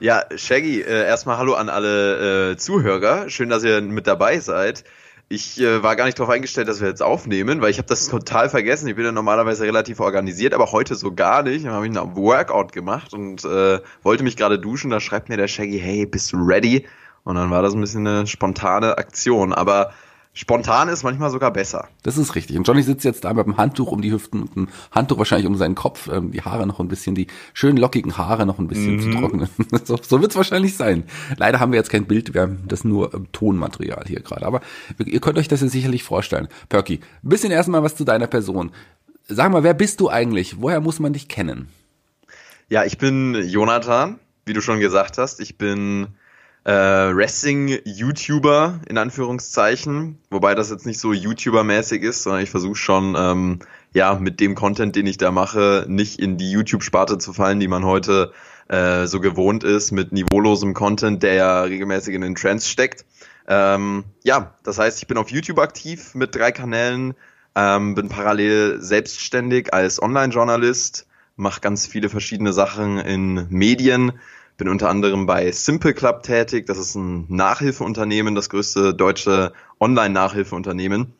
E: Ja, Shaggy, äh, erstmal hallo an alle äh, Zuhörer. Schön, dass ihr mit dabei seid. Ich äh, war gar nicht darauf eingestellt, dass wir jetzt aufnehmen, weil ich habe das [laughs] total vergessen. Ich bin ja normalerweise relativ organisiert, aber heute so gar nicht. Dann habe ich einen Workout gemacht und äh, wollte mich gerade duschen. Da schreibt mir der Shaggy, hey, bist du ready? Und dann war das ein bisschen eine spontane Aktion. Aber spontan ist manchmal sogar besser.
D: Das ist richtig. Und Johnny sitzt jetzt da mit dem Handtuch um die Hüften und ein Handtuch wahrscheinlich um seinen Kopf, ähm, die Haare noch ein bisschen, die schönen lockigen Haare noch ein bisschen mhm. zu trocknen. [laughs] so so wird es wahrscheinlich sein. Leider haben wir jetzt kein Bild, wir haben das nur ähm, Tonmaterial hier gerade. Aber ihr könnt euch das ja sicherlich vorstellen. Perky, ein bisschen erstmal was zu deiner Person. Sag mal, wer bist du eigentlich? Woher muss man dich kennen?
E: Ja, ich bin Jonathan, wie du schon gesagt hast. Ich bin äh, Wrestling-YouTuber in Anführungszeichen, wobei das jetzt nicht so YouTuber-mäßig ist, sondern ich versuche schon, ähm, ja, mit dem Content, den ich da mache, nicht in die YouTube-Sparte zu fallen, die man heute äh, so gewohnt ist, mit niveaulosem Content, der ja regelmäßig in den Trends steckt. Ähm, ja, das heißt, ich bin auf YouTube aktiv mit drei Kanälen, ähm, bin parallel selbstständig als Online-Journalist, mache ganz viele verschiedene Sachen in Medien, bin unter anderem bei Simple Club tätig. Das ist ein Nachhilfeunternehmen, das größte deutsche Online-Nachhilfeunternehmen.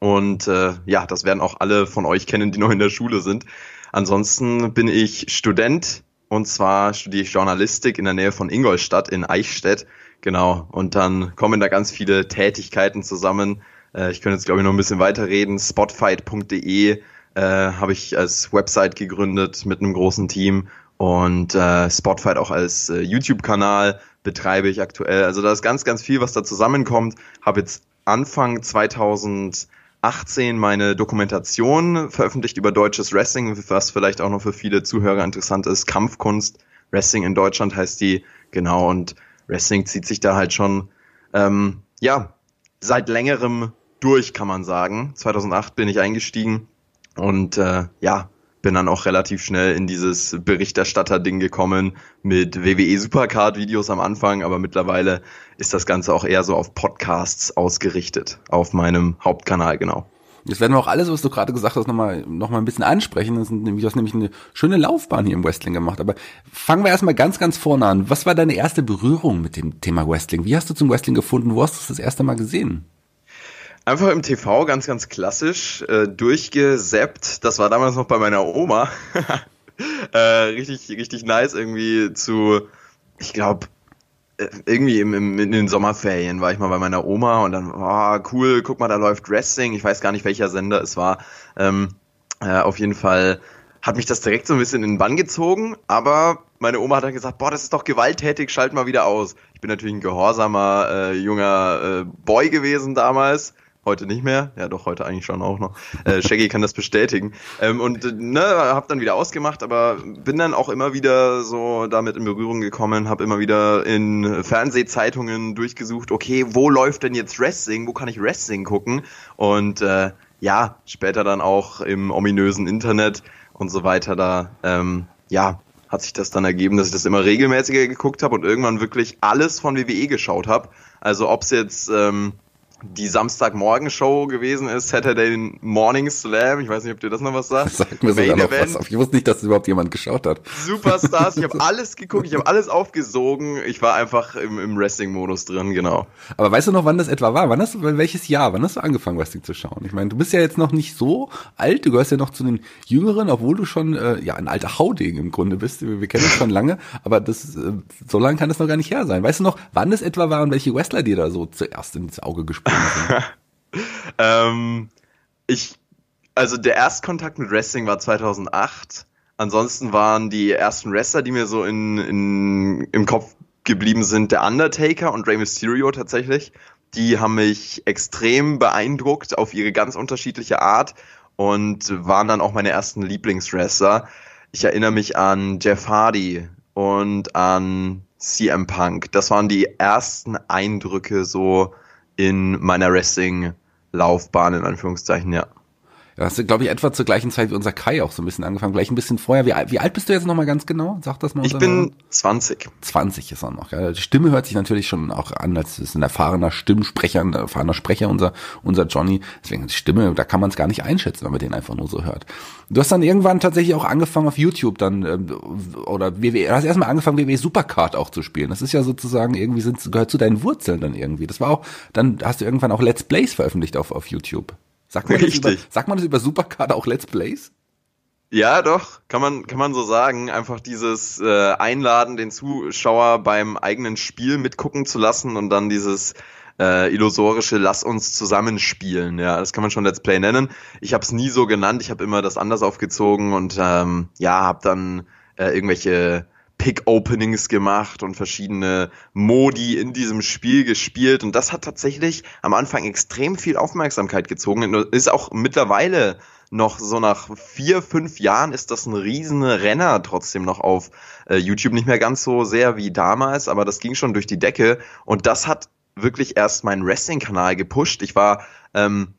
E: Und äh, ja, das werden auch alle von euch kennen, die noch in der Schule sind. Ansonsten bin ich Student und zwar studiere ich Journalistik in der Nähe von Ingolstadt in Eichstätt. Genau. Und dann kommen da ganz viele Tätigkeiten zusammen. Äh, ich könnte jetzt, glaube ich, noch ein bisschen weiterreden. Spotfight.de äh, habe ich als Website gegründet mit einem großen Team und äh, Spotfight auch als äh, YouTube-Kanal betreibe ich aktuell. Also da ist ganz, ganz viel, was da zusammenkommt. Habe jetzt Anfang 2018 meine Dokumentation veröffentlicht über deutsches Wrestling, was vielleicht auch noch für viele Zuhörer interessant ist. Kampfkunst, Wrestling in Deutschland heißt die, genau. Und Wrestling zieht sich da halt schon, ähm, ja, seit längerem durch, kann man sagen. 2008 bin ich eingestiegen und äh, ja, bin dann auch relativ schnell in dieses Berichterstatter-Ding gekommen mit WWE Supercard-Videos am Anfang, aber mittlerweile ist das Ganze auch eher so auf Podcasts ausgerichtet, auf meinem Hauptkanal, genau.
D: Jetzt werden wir auch alles, was du gerade gesagt hast, nochmal noch mal ein bisschen ansprechen. Das nämlich, du hast nämlich eine schöne Laufbahn hier im Wrestling gemacht. Aber fangen wir erstmal ganz, ganz vorne an. Was war deine erste Berührung mit dem Thema Wrestling? Wie hast du zum Wrestling gefunden? Wo hast du es das erste Mal gesehen?
E: Einfach im TV, ganz, ganz klassisch, äh, durchgesappt. Das war damals noch bei meiner Oma. [laughs] äh, richtig, richtig nice irgendwie zu, ich glaube, äh, irgendwie im, im, in den Sommerferien war ich mal bei meiner Oma und dann, oh, cool, guck mal, da läuft Wrestling. Ich weiß gar nicht, welcher Sender es war. Ähm, äh, auf jeden Fall hat mich das direkt so ein bisschen in den Bann gezogen, aber meine Oma hat dann gesagt, boah, das ist doch gewalttätig, schalt mal wieder aus. Ich bin natürlich ein gehorsamer äh, junger äh, Boy gewesen damals. Heute nicht mehr, ja doch, heute eigentlich schon auch noch. Äh, Shaggy kann das bestätigen. Ähm, und ne, hab dann wieder ausgemacht, aber bin dann auch immer wieder so damit in Berührung gekommen, hab immer wieder in Fernsehzeitungen durchgesucht, okay, wo läuft denn jetzt Wrestling, wo kann ich Wrestling gucken? Und äh, ja, später dann auch im ominösen Internet und so weiter da, ähm, ja, hat sich das dann ergeben, dass ich das immer regelmäßiger geguckt habe und irgendwann wirklich alles von WWE geschaut habe. Also ob's jetzt ähm, die Samstagmorgen-Show gewesen ist, Saturday Morning Slam. Ich weiß nicht, ob dir das noch was sagt. [laughs]
D: Sag mir sogar noch was auf. Ich wusste nicht, dass überhaupt jemand geschaut hat.
E: Superstars. Ich habe [laughs] alles geguckt, ich habe alles aufgesogen. Ich war einfach im, im Wrestling-Modus drin, genau.
D: Aber weißt du noch, wann das etwa war? Wann hast du, welches Jahr? Wann hast du angefangen, Wrestling zu schauen? Ich meine, du bist ja jetzt noch nicht so alt. Du gehörst ja noch zu den Jüngeren, obwohl du schon äh, ja ein alter Hauding im Grunde bist. Wir, wir kennen uns schon lange, aber das äh, so lange kann das noch gar nicht her sein. Weißt du noch, wann das etwa war und welche Wrestler dir da so zuerst ins Auge gespielt [laughs]
E: ähm, ich, also der Erstkontakt mit Wrestling war 2008. Ansonsten waren die ersten Wrestler, die mir so in, in, im Kopf geblieben sind, der Undertaker und Rey Mysterio tatsächlich. Die haben mich extrem beeindruckt auf ihre ganz unterschiedliche Art und waren dann auch meine ersten Lieblingswrestler. Ich erinnere mich an Jeff Hardy und an CM Punk. Das waren die ersten Eindrücke so in meiner Wrestling-Laufbahn, in Anführungszeichen, ja.
D: Ja, hast du, glaube ich, etwa zur gleichen Zeit wie unser Kai auch so ein bisschen angefangen, gleich ein bisschen vorher. Wie, wie alt bist du jetzt nochmal ganz genau? Sag das mal.
E: Ich bin 20.
D: 20 ist er noch. Ja. Die Stimme hört sich natürlich schon auch an, als ist ein erfahrener Stimmsprecher, ein erfahrener Sprecher, unser, unser Johnny. Deswegen die Stimme, da kann man es gar nicht einschätzen, wenn man den einfach nur so hört. Du hast dann irgendwann tatsächlich auch angefangen auf YouTube dann, ähm, oder WWE, du hast erstmal angefangen, WWE Supercard auch zu spielen. Das ist ja sozusagen irgendwie, sind, gehört zu deinen Wurzeln dann irgendwie. Das war auch, dann hast du irgendwann auch Let's Plays veröffentlicht auf, auf YouTube. Sagt man, Richtig. Das über, sagt man das über Supercard auch Let's Plays?
E: Ja, doch, kann man, kann man so sagen. Einfach dieses äh, Einladen, den Zuschauer beim eigenen Spiel mitgucken zu lassen und dann dieses äh, illusorische Lass uns zusammenspielen. Ja, das kann man schon Let's Play nennen. Ich habe es nie so genannt, ich habe immer das anders aufgezogen und ähm, ja, habe dann äh, irgendwelche Pick-Openings gemacht und verschiedene Modi in diesem Spiel gespielt. Und das hat tatsächlich am Anfang extrem viel Aufmerksamkeit gezogen. Ist auch mittlerweile noch so nach vier, fünf Jahren ist das ein riesen Renner trotzdem noch auf äh, YouTube. Nicht mehr ganz so sehr wie damals, aber das ging schon durch die Decke. Und das hat wirklich erst meinen Wrestling-Kanal gepusht. Ich war ähm,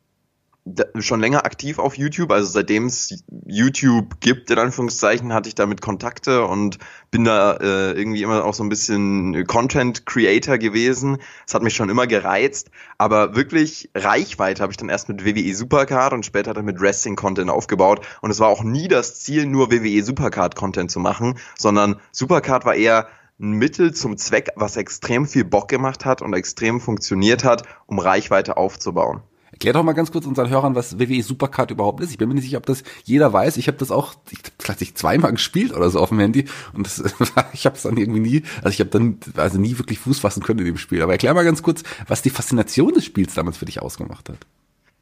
E: schon länger aktiv auf YouTube, also seitdem es YouTube gibt, in Anführungszeichen, hatte ich damit Kontakte und bin da äh, irgendwie immer auch so ein bisschen Content Creator gewesen. Es hat mich schon immer gereizt, aber wirklich Reichweite habe ich dann erst mit WWE Supercard und später dann mit Wrestling Content aufgebaut und es war auch nie das Ziel, nur WWE Supercard Content zu machen, sondern Supercard war eher ein Mittel zum Zweck, was extrem viel Bock gemacht hat und extrem funktioniert hat, um Reichweite aufzubauen.
D: Erklär doch mal ganz kurz unseren Hörern, was WWE Supercard überhaupt ist. Ich bin mir nicht sicher, ob das jeder weiß. Ich habe das auch ich, zweimal gespielt oder so auf dem Handy und das, [laughs] ich habe es dann irgendwie nie, also ich habe dann also nie wirklich Fuß fassen können in dem Spiel. Aber erklär mal ganz kurz, was die Faszination des Spiels damals für dich ausgemacht hat.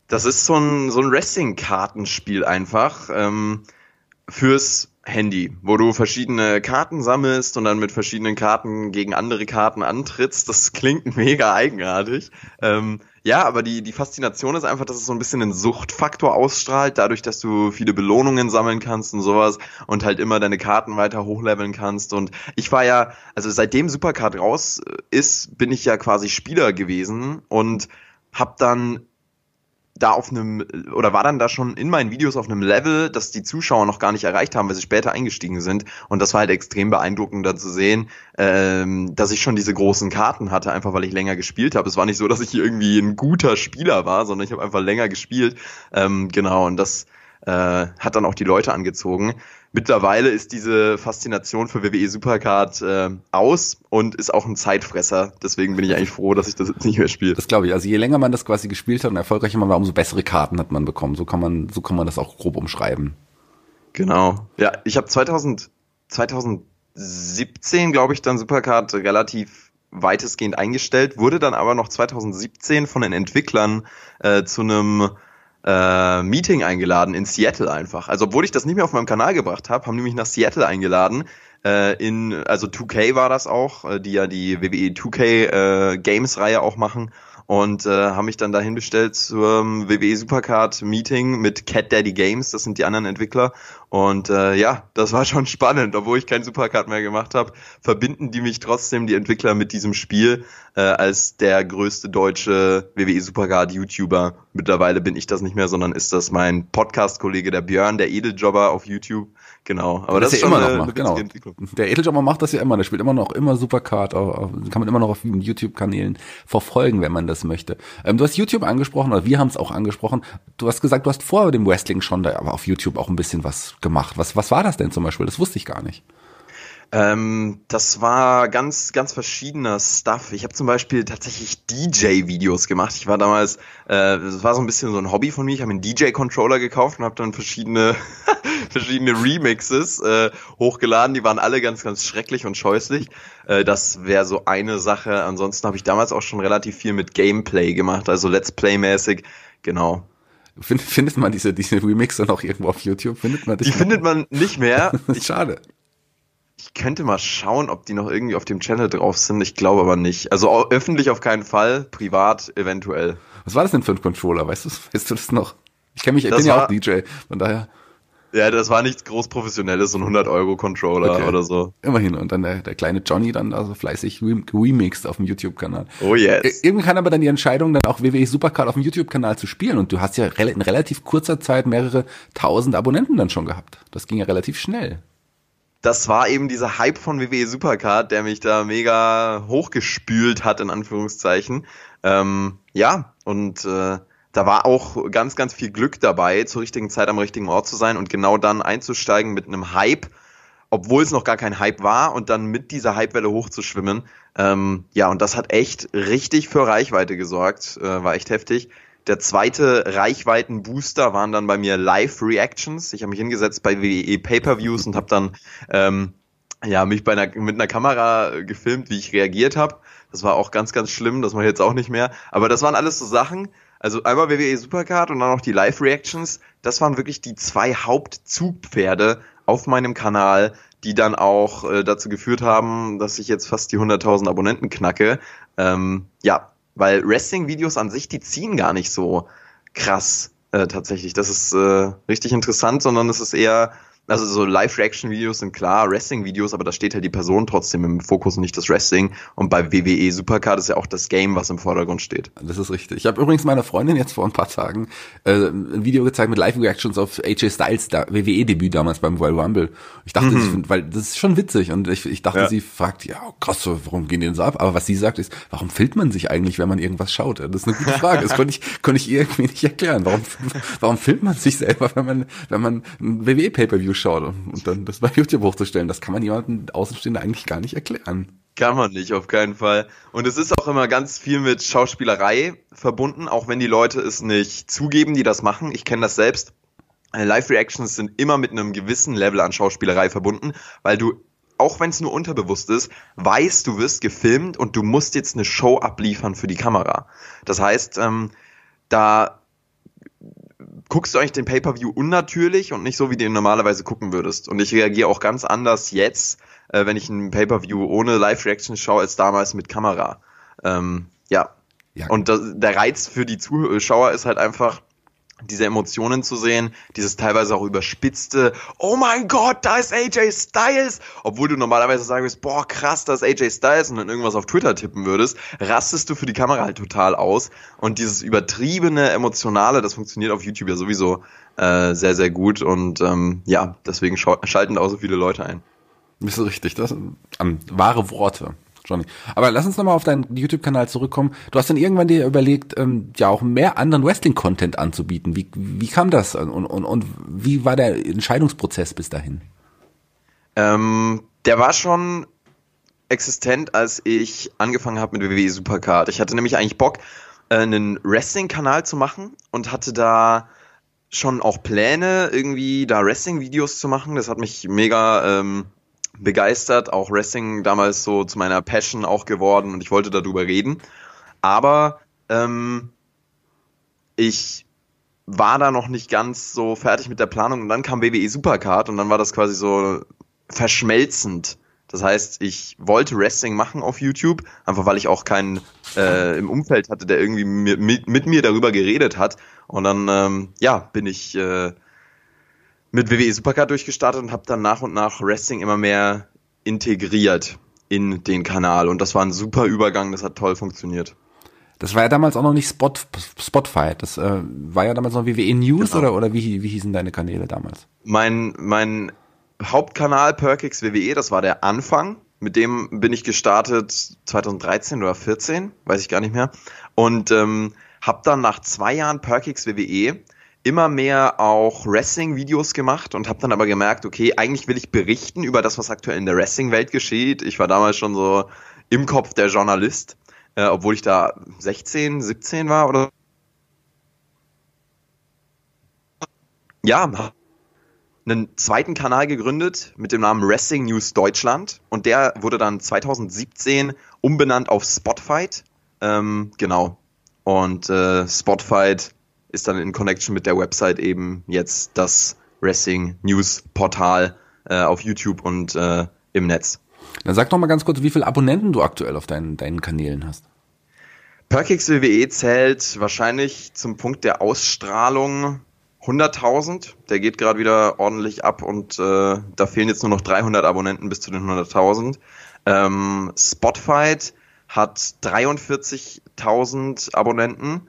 E: Das ist so ein so ein Wrestling-Kartenspiel einfach ähm, fürs Handy, wo du verschiedene Karten sammelst und dann mit verschiedenen Karten gegen andere Karten antrittst. Das klingt [laughs] mega eigenartig. Ähm, ja, aber die, die Faszination ist einfach, dass es so ein bisschen einen Suchtfaktor ausstrahlt, dadurch, dass du viele Belohnungen sammeln kannst und sowas und halt immer deine Karten weiter hochleveln kannst. Und ich war ja, also seitdem Supercard raus ist, bin ich ja quasi Spieler gewesen und hab dann da auf einem, oder war dann da schon in meinen Videos auf einem Level, das die Zuschauer noch gar nicht erreicht haben, weil sie später eingestiegen sind. Und das war halt extrem beeindruckend da zu sehen, ähm, dass ich schon diese großen Karten hatte, einfach weil ich länger gespielt habe. Es war nicht so, dass ich irgendwie ein guter Spieler war, sondern ich habe einfach länger gespielt. Ähm, genau, und das äh, hat dann auch die Leute angezogen. Mittlerweile ist diese Faszination für WWE Supercard äh, aus und ist auch ein Zeitfresser. Deswegen bin ich eigentlich froh, dass ich das jetzt nicht mehr spiele.
D: Das glaube ich. Also je länger man das quasi gespielt hat und erfolgreicher man war, umso bessere Karten hat man bekommen. So kann man, so kann man das auch grob umschreiben.
E: Genau. Ja, ich habe 2000, 2017, glaube ich, dann Supercard relativ weitestgehend eingestellt, wurde dann aber noch 2017 von den Entwicklern äh, zu einem äh, Meeting eingeladen in Seattle einfach. Also obwohl ich das nicht mehr auf meinem Kanal gebracht habe, haben die mich nach Seattle eingeladen. Äh, in, also 2K war das auch, äh, die ja die WWE 2K äh, Games Reihe auch machen und äh, haben mich dann dahin bestellt zum WWE Supercard Meeting mit Cat Daddy Games, das sind die anderen Entwickler und äh, ja, das war schon [laughs] spannend, obwohl ich kein Supercard mehr gemacht habe, verbinden die mich trotzdem die Entwickler mit diesem Spiel äh, als der größte deutsche WWE Supercard YouTuber. Mittlerweile bin ich das nicht mehr, sondern ist das mein Podcast Kollege der Björn, der Edeljobber auf YouTube Genau, aber das, das ist ja immer noch macht,
D: genau. Der Eteljobber macht das ja immer, der spielt immer noch immer Supercard, kann man immer noch auf YouTube-Kanälen verfolgen, wenn man das möchte. Ähm, du hast YouTube angesprochen, oder wir haben es auch angesprochen. Du hast gesagt, du hast vor dem Wrestling schon da aber auf YouTube auch ein bisschen was gemacht. Was, was war das denn zum Beispiel? Das wusste ich gar nicht.
E: Ähm, das war ganz, ganz verschiedener Stuff. Ich habe zum Beispiel tatsächlich DJ-Videos gemacht. Ich war damals, äh, das war so ein bisschen so ein Hobby von mir. Ich habe einen DJ-Controller gekauft und habe dann verschiedene, [laughs] verschiedene Remixes äh, hochgeladen. Die waren alle ganz, ganz schrecklich und scheußlich. Äh, das wäre so eine Sache. Ansonsten habe ich damals auch schon relativ viel mit Gameplay gemacht, also Let's Play-mäßig. Genau.
D: Findet man diese, diese Remixe noch irgendwo auf YouTube? Findet man
E: die findet man nicht mehr. [laughs]
D: Schade.
E: Ich könnte mal schauen, ob die noch irgendwie auf dem Channel drauf sind. Ich glaube aber nicht. Also öffentlich auf keinen Fall, privat eventuell.
D: Was war das denn für ein Controller? Weißt du, weißt du das noch? Ich kenne mich, ich das bin ja auch DJ, von daher.
E: Ja, das war nichts groß professionelles, so ein 100 Euro Controller okay. oder so.
D: Immerhin. Und dann der, der kleine Johnny dann also fleißig remixed auf dem YouTube-Kanal.
E: Oh yes.
D: Irgendwie kann aber dann die Entscheidung, dann auch WWE Supercard auf dem YouTube-Kanal zu spielen. Und du hast ja in relativ kurzer Zeit mehrere tausend Abonnenten dann schon gehabt. Das ging ja relativ schnell
E: das war eben dieser Hype von WWE Supercard, der mich da mega hochgespült hat, in Anführungszeichen. Ähm, ja, und äh, da war auch ganz, ganz viel Glück dabei, zur richtigen Zeit am richtigen Ort zu sein und genau dann einzusteigen mit einem Hype, obwohl es noch gar kein Hype war und dann mit dieser Hypewelle hochzuschwimmen. Ähm, ja, und das hat echt richtig für Reichweite gesorgt, äh, war echt heftig. Der zweite Reichweitenbooster waren dann bei mir Live-Reactions. Ich habe mich hingesetzt bei WWE Pay-Per-Views und habe dann ähm, ja, mich bei einer, mit einer Kamera gefilmt, wie ich reagiert habe. Das war auch ganz, ganz schlimm, das mache ich jetzt auch nicht mehr. Aber das waren alles so Sachen, also einmal WWE Supercard und dann noch die Live-Reactions. Das waren wirklich die zwei Hauptzugpferde auf meinem Kanal, die dann auch äh, dazu geführt haben, dass ich jetzt fast die 100.000 Abonnenten knacke. Ähm, ja, weil Wrestling-Videos an sich, die ziehen gar nicht so krass äh, tatsächlich. Das ist äh, richtig interessant, sondern es ist eher also so Live-Reaction-Videos sind klar, Wrestling-Videos, aber da steht halt die Person trotzdem im Fokus und nicht das Wrestling. Und bei WWE Supercard ist ja auch das Game, was im Vordergrund steht.
D: Das ist richtig. Ich habe übrigens meiner Freundin jetzt vor ein paar Tagen äh, ein Video gezeigt mit Live-Reactions auf AJ Styles da, WWE-Debüt damals beim Royal Rumble. Ich dachte, mhm. sie, weil das ist schon witzig und ich, ich dachte, ja. sie fragt, ja krass, warum gehen die denn so ab? Aber was sie sagt ist, warum filmt man sich eigentlich, wenn man irgendwas schaut? Das ist eine gute Frage. Das konnte ich, konnte ich irgendwie nicht erklären. Warum, warum filmt man sich selber, wenn man, wenn man ein WWE-Pay-Per-View schaut und dann das bei YouTube hochzustellen. Das kann man jemandem Außenstehenden eigentlich gar nicht erklären.
E: Kann man nicht, auf keinen Fall. Und es ist auch immer ganz viel mit Schauspielerei verbunden, auch wenn die Leute es nicht zugeben, die das machen. Ich kenne das selbst. Äh, Live-Reactions sind immer mit einem gewissen Level an Schauspielerei verbunden, weil du, auch wenn es nur unterbewusst ist, weißt, du wirst gefilmt und du musst jetzt eine Show abliefern für die Kamera. Das heißt, ähm, da guckst du eigentlich den Pay-per-View unnatürlich und nicht so, wie du ihn normalerweise gucken würdest. Und ich reagiere auch ganz anders jetzt, äh, wenn ich ein Pay-per-View ohne Live-Reaction schaue, als damals mit Kamera. Ähm, ja. ja. Und das, der Reiz für die Zuschauer ist halt einfach, diese Emotionen zu sehen, dieses teilweise auch überspitzte, oh mein Gott, da ist AJ Styles, obwohl du normalerweise sagen würdest, boah, krass, da ist AJ Styles und dann irgendwas auf Twitter tippen würdest, rastest du für die Kamera halt total aus und dieses übertriebene, emotionale, das funktioniert auf YouTube ja sowieso äh, sehr, sehr gut und ähm, ja, deswegen schalten da auch so viele Leute ein.
D: Das ist richtig, das sind ähm, wahre Worte. Johnny. Aber lass uns nochmal auf deinen YouTube-Kanal zurückkommen. Du hast dann irgendwann dir überlegt, ähm, ja auch mehr anderen Wrestling-Content anzubieten. Wie, wie kam das und, und, und wie war der Entscheidungsprozess bis dahin?
E: Ähm, der war schon existent, als ich angefangen habe mit WWE Supercard. Ich hatte nämlich eigentlich Bock, äh, einen Wrestling-Kanal zu machen und hatte da schon auch Pläne, irgendwie da Wrestling-Videos zu machen. Das hat mich mega ähm, begeistert, auch Wrestling damals so zu meiner Passion auch geworden und ich wollte darüber reden. Aber ähm, ich war da noch nicht ganz so fertig mit der Planung und dann kam WWE Supercard und dann war das quasi so verschmelzend. Das heißt, ich wollte Wrestling machen auf YouTube, einfach weil ich auch keinen äh, im Umfeld hatte, der irgendwie mit, mit, mir darüber geredet hat. Und dann, ähm, ja, bin ich äh, mit WWE Supercard durchgestartet und habe dann nach und nach Wrestling immer mehr integriert in den Kanal. Und das war ein super Übergang, das hat toll funktioniert.
D: Das war ja damals auch noch nicht Spot, Spotify. Das äh, war ja damals noch WWE News
E: Genau.
D: oder, oder wie, wie hießen deine Kanäle damals?
E: Mein, mein Hauptkanal Perkix WWE, das war der Anfang. Mit dem bin ich gestartet 2013 oder 14, weiß ich gar nicht mehr. Und ähm, habe dann nach zwei Jahren Perkix WWE immer mehr auch Wrestling-Videos gemacht und habe dann aber gemerkt, okay, eigentlich will ich berichten über das, was aktuell in der Wrestling-Welt geschieht. Ich war damals schon so im Kopf der Journalist, äh, obwohl ich da 16, 17 war oder ja, einen zweiten Kanal gegründet mit dem Namen Wrestling News Deutschland und der wurde dann 2017 umbenannt auf Spotfight. Ähm, genau. Und äh, Spotfight ist dann in Connection mit der Website eben jetzt das Wrestling News Portal äh, auf YouTube und äh, im Netz.
D: Dann sag doch mal ganz kurz, wie viele Abonnenten du aktuell auf deinen, deinen Kanälen hast.
E: Perkix WWE zählt wahrscheinlich zum Punkt der Ausstrahlung 100.000. Der geht gerade wieder ordentlich ab und äh, da fehlen jetzt nur noch 300 Abonnenten bis zu den 100.000. Ähm, Spotfight hat 43.000 Abonnenten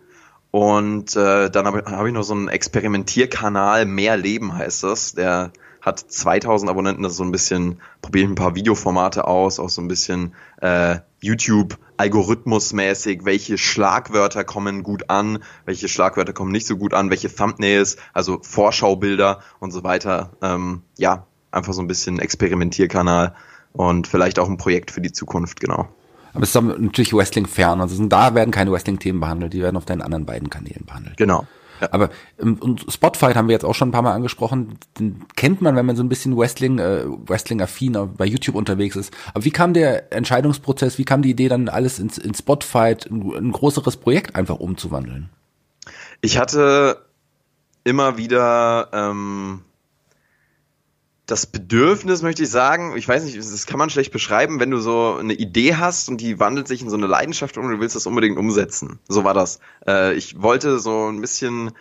E: und äh, dann habe hab ich noch so einen Experimentierkanal, Mehr Leben heißt das. Der hat 2000 Abonnenten, das ist so ein bisschen, probiere ich ein paar Videoformate aus, auch so ein bisschen äh, YouTube algorithmusmäßig, welche Schlagwörter kommen gut an, welche Schlagwörter kommen nicht so gut an, welche Thumbnails, also Vorschaubilder und so weiter. Ähm, ja, einfach so ein bisschen Experimentierkanal und vielleicht auch ein Projekt für die Zukunft, genau.
D: Aber es ist natürlich Wrestling fern. Also da werden keine Wrestling-Themen behandelt, die werden auf deinen anderen beiden Kanälen behandelt.
E: Genau. Ja.
D: Aber ähm, und Spotfight haben wir jetzt auch schon ein paar Mal angesprochen. Den kennt man, wenn man so ein bisschen Wrestling, äh, Wrestling-affin bei YouTube unterwegs ist. Aber wie kam der Entscheidungsprozess, wie kam die Idee dann alles ins, in Spotfight, ein, ein größeres Projekt einfach umzuwandeln?
E: Ich hatte immer wieder ähm, das Bedürfnis, möchte ich sagen, ich weiß nicht, das kann man schlecht beschreiben, wenn du so eine Idee hast und die wandelt sich in so eine Leidenschaft um und du willst das unbedingt umsetzen. So war das. Äh, ich wollte so ein bisschen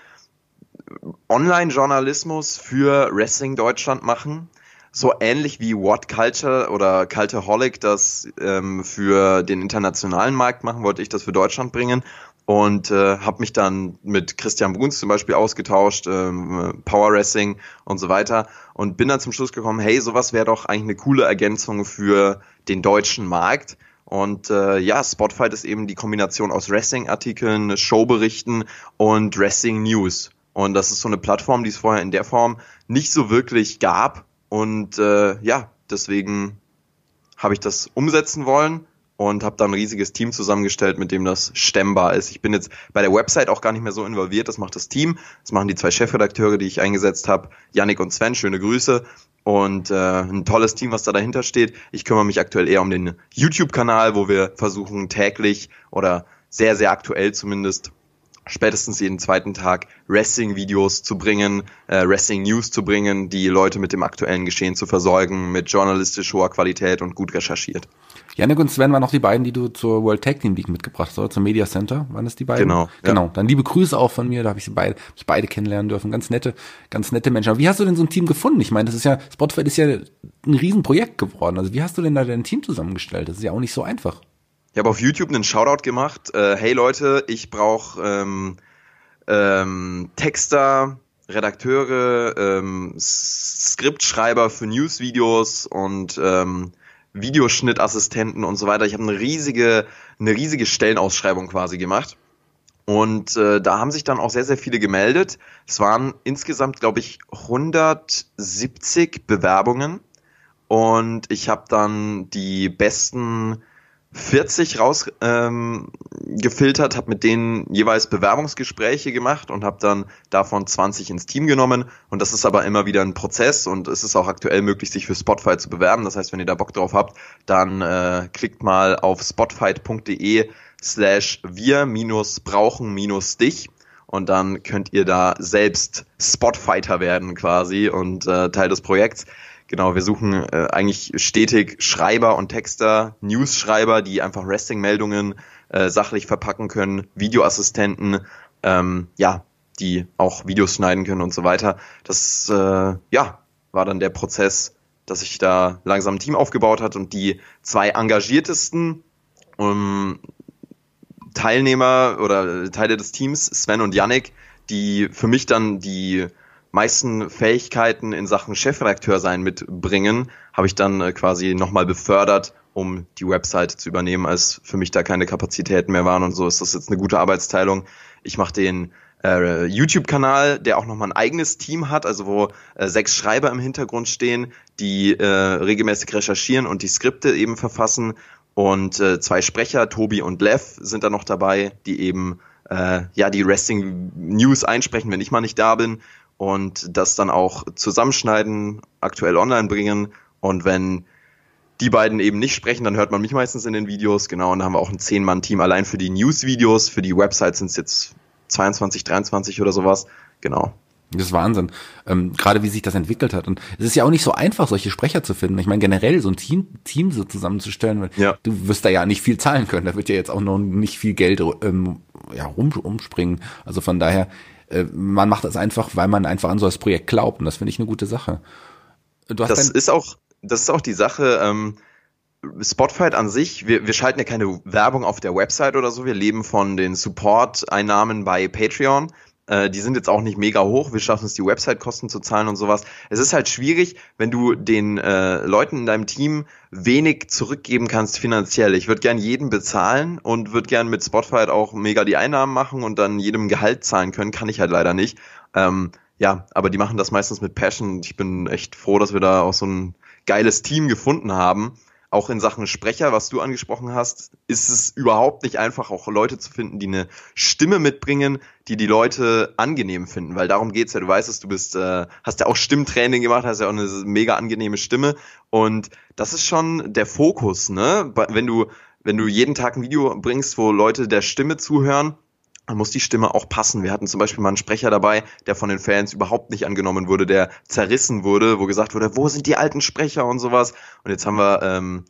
E: Online-Journalismus für Wrestling Deutschland machen. So ähnlich wie What Culture oder Cultaholic das ähm, für den internationalen Markt machen, wollte ich das für Deutschland bringen und äh, habe mich dann mit Christian Bruns zum Beispiel ausgetauscht, ähm, Power Wrestling und so weiter und bin dann zum Schluss gekommen, hey, sowas wäre doch eigentlich eine coole Ergänzung für den deutschen Markt. Und äh, ja, Spotfight ist eben die Kombination aus Wrestling-Artikeln, Showberichten und Wrestling-News. Und das ist so eine Plattform, die es vorher in der Form nicht so wirklich gab. Und äh, ja, deswegen habe ich das umsetzen wollen und habe dann ein riesiges Team zusammengestellt, mit dem das stemmbar ist. Ich bin jetzt bei der Website auch gar nicht mehr so involviert, das macht das Team. Das machen die zwei Chefredakteure, die ich eingesetzt habe, Yannick und Sven, schöne Grüße. Und äh, ein tolles Team, was da dahinter steht. Ich kümmere mich aktuell eher um den YouTube-Kanal, wo wir versuchen täglich oder sehr, sehr aktuell zumindest spätestens jeden zweiten Tag Wrestling-Videos zu bringen, äh, Wrestling-News zu bringen, die Leute mit dem aktuellen Geschehen zu versorgen, mit journalistisch hoher Qualität und gut recherchiert.
D: Janik und Sven waren noch die beiden, die du zur World Tag Team League mitgebracht hast, oder? Zum Media Center waren das die beiden?
E: Genau, ja.
D: Genau. Dann liebe Grüße auch von mir, da habe ich sie beide, hab ich beide kennenlernen dürfen. Ganz nette, ganz nette Menschen. Aber wie hast du denn so ein Team gefunden? Ich meine, das ist ja, Spotify ist ja ein Riesenprojekt geworden. Also wie hast du denn da dein Team zusammengestellt? Das ist ja auch nicht so einfach.
E: Ich habe auf YouTube einen Shoutout gemacht. Äh, hey Leute, ich brauche ähm, ähm, Texter, Redakteure, ähm, Skriptschreiber für Newsvideos und ähm, Videoschnittassistenten und so weiter. Ich habe eine riesige, eine riesige Stellenausschreibung quasi gemacht. Und äh, da haben sich dann auch sehr, sehr viele gemeldet. Es waren insgesamt, glaube ich, 170 Bewerbungen. Und ich habe dann die besten 40 rausgefiltert, ähm, gefiltert, habe mit denen jeweils Bewerbungsgespräche gemacht und habe dann davon 20 ins Team genommen. Und das ist aber immer wieder ein Prozess und es ist auch aktuell möglich, sich für Spotify zu bewerben. Das heißt, wenn ihr da Bock drauf habt, dann äh, klickt mal auf spotfight.de slash wir minus brauchen minus dich und dann könnt ihr da selbst Spotfighter werden quasi und äh, Teil des Projekts. Genau, wir suchen äh, eigentlich stetig Schreiber und Texter, News-Schreiber, die einfach Wrestling-Meldungen äh, sachlich verpacken können, Videoassistenten, ähm, ja, die auch Videos schneiden können und so weiter. Das, äh, ja, war dann der Prozess, dass sich da langsam ein Team aufgebaut hat und die zwei engagiertesten um, Teilnehmer oder Teile des Teams, Sven und Yannick, die für mich dann die meisten Fähigkeiten in Sachen Chefredakteur sein mitbringen, habe ich dann äh, quasi nochmal befördert, um die Website zu übernehmen, als für mich da keine Kapazitäten mehr waren und so ist das jetzt eine gute Arbeitsteilung. Ich mache den äh, YouTube-Kanal, der auch nochmal ein eigenes Team hat, also wo äh, sechs Schreiber im Hintergrund stehen, die äh, regelmäßig recherchieren und die Skripte eben verfassen und äh, zwei Sprecher, Tobi und Lev, sind da noch dabei, die eben äh, ja die Wrestling News einsprechen, wenn ich mal nicht da bin und das dann auch zusammenschneiden, aktuell online bringen. Und wenn die beiden eben nicht sprechen, dann hört man mich meistens in den Videos. Genau, und dann haben wir auch ein Zehn-Mann-Team allein für die News-Videos. Für die Website sind es jetzt 22, 23 oder sowas. Genau.
D: Das ist Wahnsinn. Ähm, gerade wie sich das entwickelt hat. Und es ist ja auch nicht so einfach, solche Sprecher zu finden. Ich meine, generell so ein Team, Team so zusammenzustellen, weil ja. du wirst da ja nicht viel zahlen können. Da wird ja jetzt auch noch nicht viel Geld ähm, ja, rum, umspringen. Also von daher, äh, man macht das einfach, weil man einfach an so das Projekt glaubt und das finde ich eine gute Sache.
E: das ist auch, das ist auch die Sache. Ähm, Spotfight an sich, wir, wir schalten ja keine Werbung auf der Website oder so. Wir leben von den Support-Einnahmen bei Patreon. Äh, die sind jetzt auch nicht mega hoch. Wir schaffen es, die Website-Kosten zu zahlen und sowas. Es ist halt schwierig, wenn du den äh, Leuten in deinem Team wenig zurückgeben kannst finanziell. Ich würde gern jeden bezahlen und würde gern mit Spotify halt auch mega die Einnahmen machen und dann jedem Gehalt zahlen können. Kann ich halt leider nicht. Ähm, ja, aber die machen das meistens mit Passion. Ich bin echt froh, dass wir da auch so ein geiles Team gefunden haben auch in Sachen Sprecher, was du angesprochen hast, ist es überhaupt nicht einfach, auch Leute zu finden, die eine Stimme mitbringen, die die Leute angenehm finden, weil darum geht's ja. Du weißt es, du bist, äh, hast ja auch Stimmtraining gemacht, hast ja auch eine mega angenehme Stimme und das ist schon der Fokus, ne? Wenn du wenn du jeden Tag ein Video bringst, wo Leute der Stimme zuhören, muss die Stimme auch passen. Wir hatten zum Beispiel mal einen Sprecher dabei, der von den Fans überhaupt nicht angenommen wurde, der zerrissen wurde, wo gesagt wurde, wo sind die alten Sprecher und sowas. Und jetzt haben wir ähm,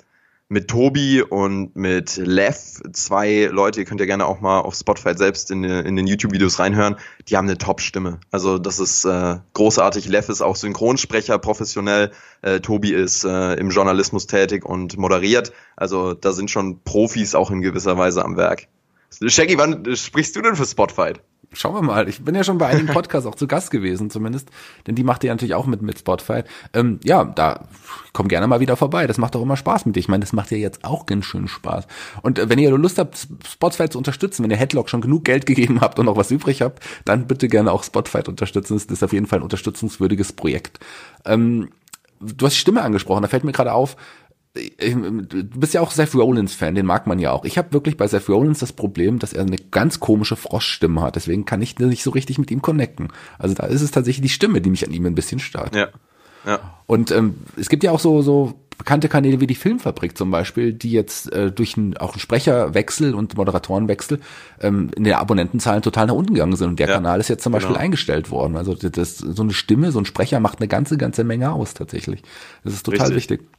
E: mit Tobi und mit Lev zwei Leute, ihr könnt ja gerne auch mal auf Spotify selbst in, in den YouTube-Videos reinhören, die haben eine Top-Stimme. Also das ist äh, großartig. Lev ist auch Synchronsprecher professionell, äh, Tobi ist äh, im Journalismus tätig und moderiert. Also da sind schon Profis auch in gewisser Weise am Werk. Shaggy, wann sprichst du denn für Spotfight?
D: Schauen wir mal. Ich bin ja schon bei einigen [laughs] Podcasts auch zu Gast gewesen, zumindest. Denn die macht ihr natürlich auch mit, mit Spotfight. Ähm, ja, da komm gerne mal wieder vorbei. Das macht doch immer Spaß mit dir. Ich meine, das macht ja jetzt auch ganz schön Spaß. Und äh, wenn ihr Lust habt, Spotfight zu unterstützen, wenn ihr Headlock schon genug Geld gegeben habt und noch was übrig habt, dann bitte gerne auch Spotfight unterstützen. Das ist auf jeden Fall ein unterstützungswürdiges Projekt. Ähm, du hast die Stimme angesprochen. Da fällt mir gerade auf, du bist ja auch Seth Rollins Fan, den mag man ja auch. Ich habe wirklich bei Seth Rollins das Problem, dass er eine ganz komische Froschstimme hat. Deswegen kann ich nicht so richtig mit ihm connecten. Also da ist es tatsächlich die Stimme, die mich an ihm ein bisschen stört.
E: Ja. ja.
D: Und ähm, es gibt ja auch so so bekannte Kanäle wie die Filmfabrik zum Beispiel, die jetzt äh, durch ein, auch einen Sprecherwechsel und Moderatorenwechsel ähm, in den Abonnentenzahlen total nach unten gegangen sind. Und der ja, Kanal ist jetzt zum Beispiel genau. eingestellt worden. Also das, so eine Stimme, so ein Sprecher macht eine ganze, ganze Menge aus tatsächlich. Das ist total Richtig. wichtig.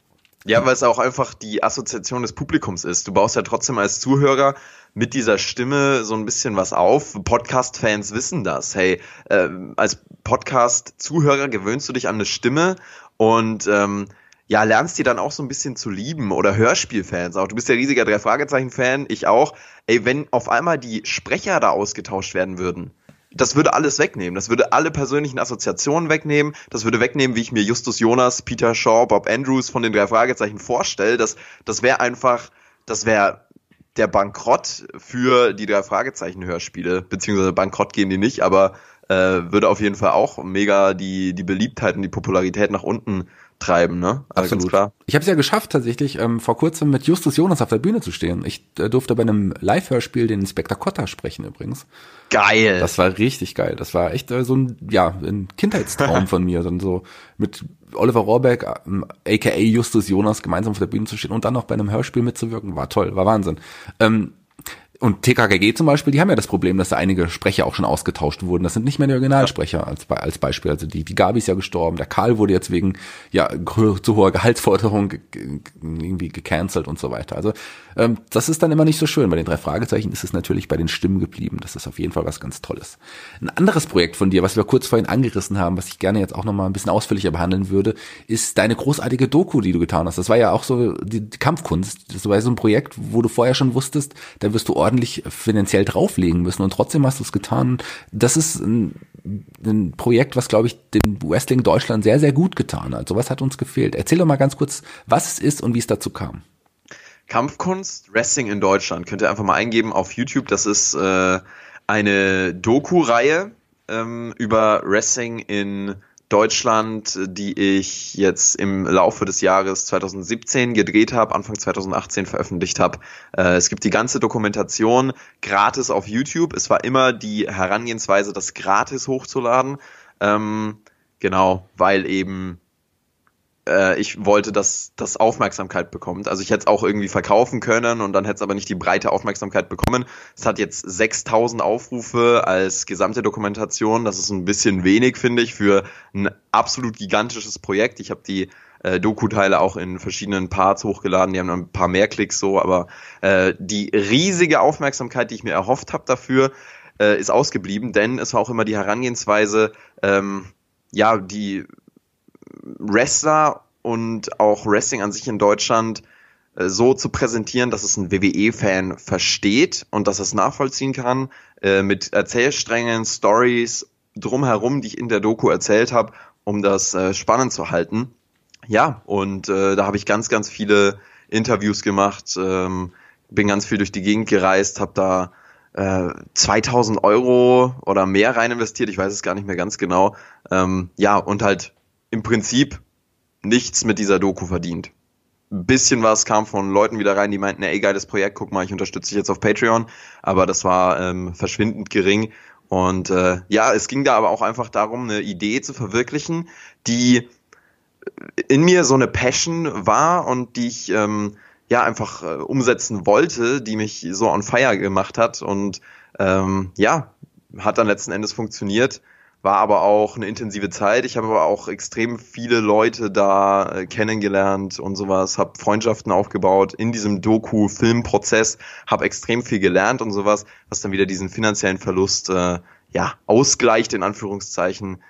E: Ja, weil es auch einfach die Assoziation des Publikums ist. Du baust ja trotzdem als Zuhörer mit dieser Stimme so ein bisschen was auf. Podcast-Fans wissen das. Hey, äh, als Podcast-Zuhörer gewöhnst du dich an eine Stimme und ähm, ja, lernst die dann auch so ein bisschen zu lieben oder Hörspielfans auch. Du bist ja riesiger drei Fragezeichen Fan, ich auch. Ey, wenn auf einmal die Sprecher da ausgetauscht werden würden, das würde alles wegnehmen. Das würde alle persönlichen Assoziationen wegnehmen. Das würde wegnehmen, wie ich mir Justus Jonas, Peter Shaw, Bob Andrews von den drei Fragezeichen vorstelle. Das, das wäre einfach, das wäre der Bankrott für die drei Fragezeichen Hörspiele, beziehungsweise Bankrott gehen die nicht, aber äh, würde auf jeden Fall auch mega die, die Beliebtheit und die Popularität nach unten treiben, ne?
D: Also Absolut. klar. Ich habe es ja geschafft, tatsächlich ähm, vor kurzem mit Justus Jonas auf der Bühne zu stehen. Ich äh, durfte bei einem Live-Hörspiel den Inspektor Cotta sprechen übrigens.
E: Geil.
D: Das war richtig geil. Das war echt äh, so ein, ja, ein Kindheitstraum [laughs] von mir. Dann so mit Oliver Rohrbeck, ähm, aka Justus Jonas, gemeinsam auf der Bühne zu stehen und dann noch bei einem Hörspiel mitzuwirken, war toll, war Wahnsinn. Ähm, und TKKG zum Beispiel, die haben ja das Problem, dass da einige Sprecher auch schon ausgetauscht wurden. Das sind nicht mehr die Originalsprecher als, als Beispiel. Also die, die Gabi ist ja gestorben, der Karl wurde jetzt wegen ja zu hoher Gehaltsforderung irgendwie gecancelt und so weiter. Also ähm, das ist dann immer nicht so schön. Bei den drei Fragezeichen ist es natürlich bei den Stimmen geblieben. Das ist auf jeden Fall was ganz Tolles. Ein anderes Projekt von dir, was wir kurz vorhin angerissen haben, was ich gerne jetzt auch nochmal ein bisschen ausführlicher behandeln würde, ist deine großartige Doku, die du getan hast. Das war ja auch so die, die Kampfkunst. Das war so ein Projekt, wo du vorher schon wusstest, da wirst du ordentlich finanziell drauflegen müssen und trotzdem hast du es getan. Das ist ein, ein Projekt, was, glaube ich, den Wrestling Deutschland sehr, sehr gut getan hat. Sowas hat uns gefehlt. Erzähl doch mal ganz kurz, was es ist und wie es dazu kam.
E: Kampfkunst Wrestling in Deutschland. Könnt ihr einfach mal eingeben auf YouTube. Das ist äh, eine Doku-Reihe ähm, über Wrestling in Deutschland, die ich jetzt im Laufe des Jahres 2017 gedreht habe, Anfang 2018 veröffentlicht habe. Äh, es gibt die ganze Dokumentation gratis auf YouTube. Es war immer die Herangehensweise, das gratis hochzuladen. Ähm, genau, weil eben äh, ich wollte, dass das Aufmerksamkeit bekommt. Also ich hätte es auch irgendwie verkaufen können und dann hätte es aber nicht die breite Aufmerksamkeit bekommen. Es hat jetzt 6000 Aufrufe als gesamte Dokumentation. Das ist ein bisschen wenig, finde ich, für ein absolut gigantisches Projekt. Ich habe die äh, Doku-Teile auch in verschiedenen Parts hochgeladen. Die haben ein paar mehr Klicks so, aber äh, die riesige Aufmerksamkeit, die ich mir erhofft habe dafür, äh, ist ausgeblieben, denn es war auch immer die Herangehensweise, ähm, ja, die Wrestler und auch Wrestling an sich in Deutschland äh, so zu präsentieren, dass es ein WWE-Fan versteht und dass es nachvollziehen kann, äh, mit Erzählsträngen, Stories drumherum, die ich in der Doku erzählt habe, um das äh, spannend zu halten. Ja, und äh, da habe ich ganz, ganz viele Interviews gemacht, ähm, bin ganz viel durch die Gegend gereist, habe da äh, 2000 Euro oder mehr rein investiert, ich weiß es gar nicht mehr ganz genau. Ähm, ja, und halt im Prinzip nichts mit dieser Doku verdient. Ein bisschen was kam von Leuten wieder rein, die meinten, ey, geiles Projekt, guck mal, ich unterstütze dich jetzt auf Patreon, aber das war ähm, verschwindend gering. Und äh, ja, es ging da aber auch einfach darum, eine Idee zu verwirklichen, die in mir so eine Passion war und die ich ähm, ja einfach äh, umsetzen wollte, die mich so on fire gemacht hat und ähm, ja, hat dann letzten Endes funktioniert war aber auch eine intensive Zeit. Ich habe aber auch extrem viele Leute da äh, kennengelernt und sowas, habe Freundschaften aufgebaut in diesem Doku-Filmprozess, habe extrem viel gelernt und sowas, was dann wieder diesen finanziellen Verlust äh, ja ausgleicht in Anführungszeichen.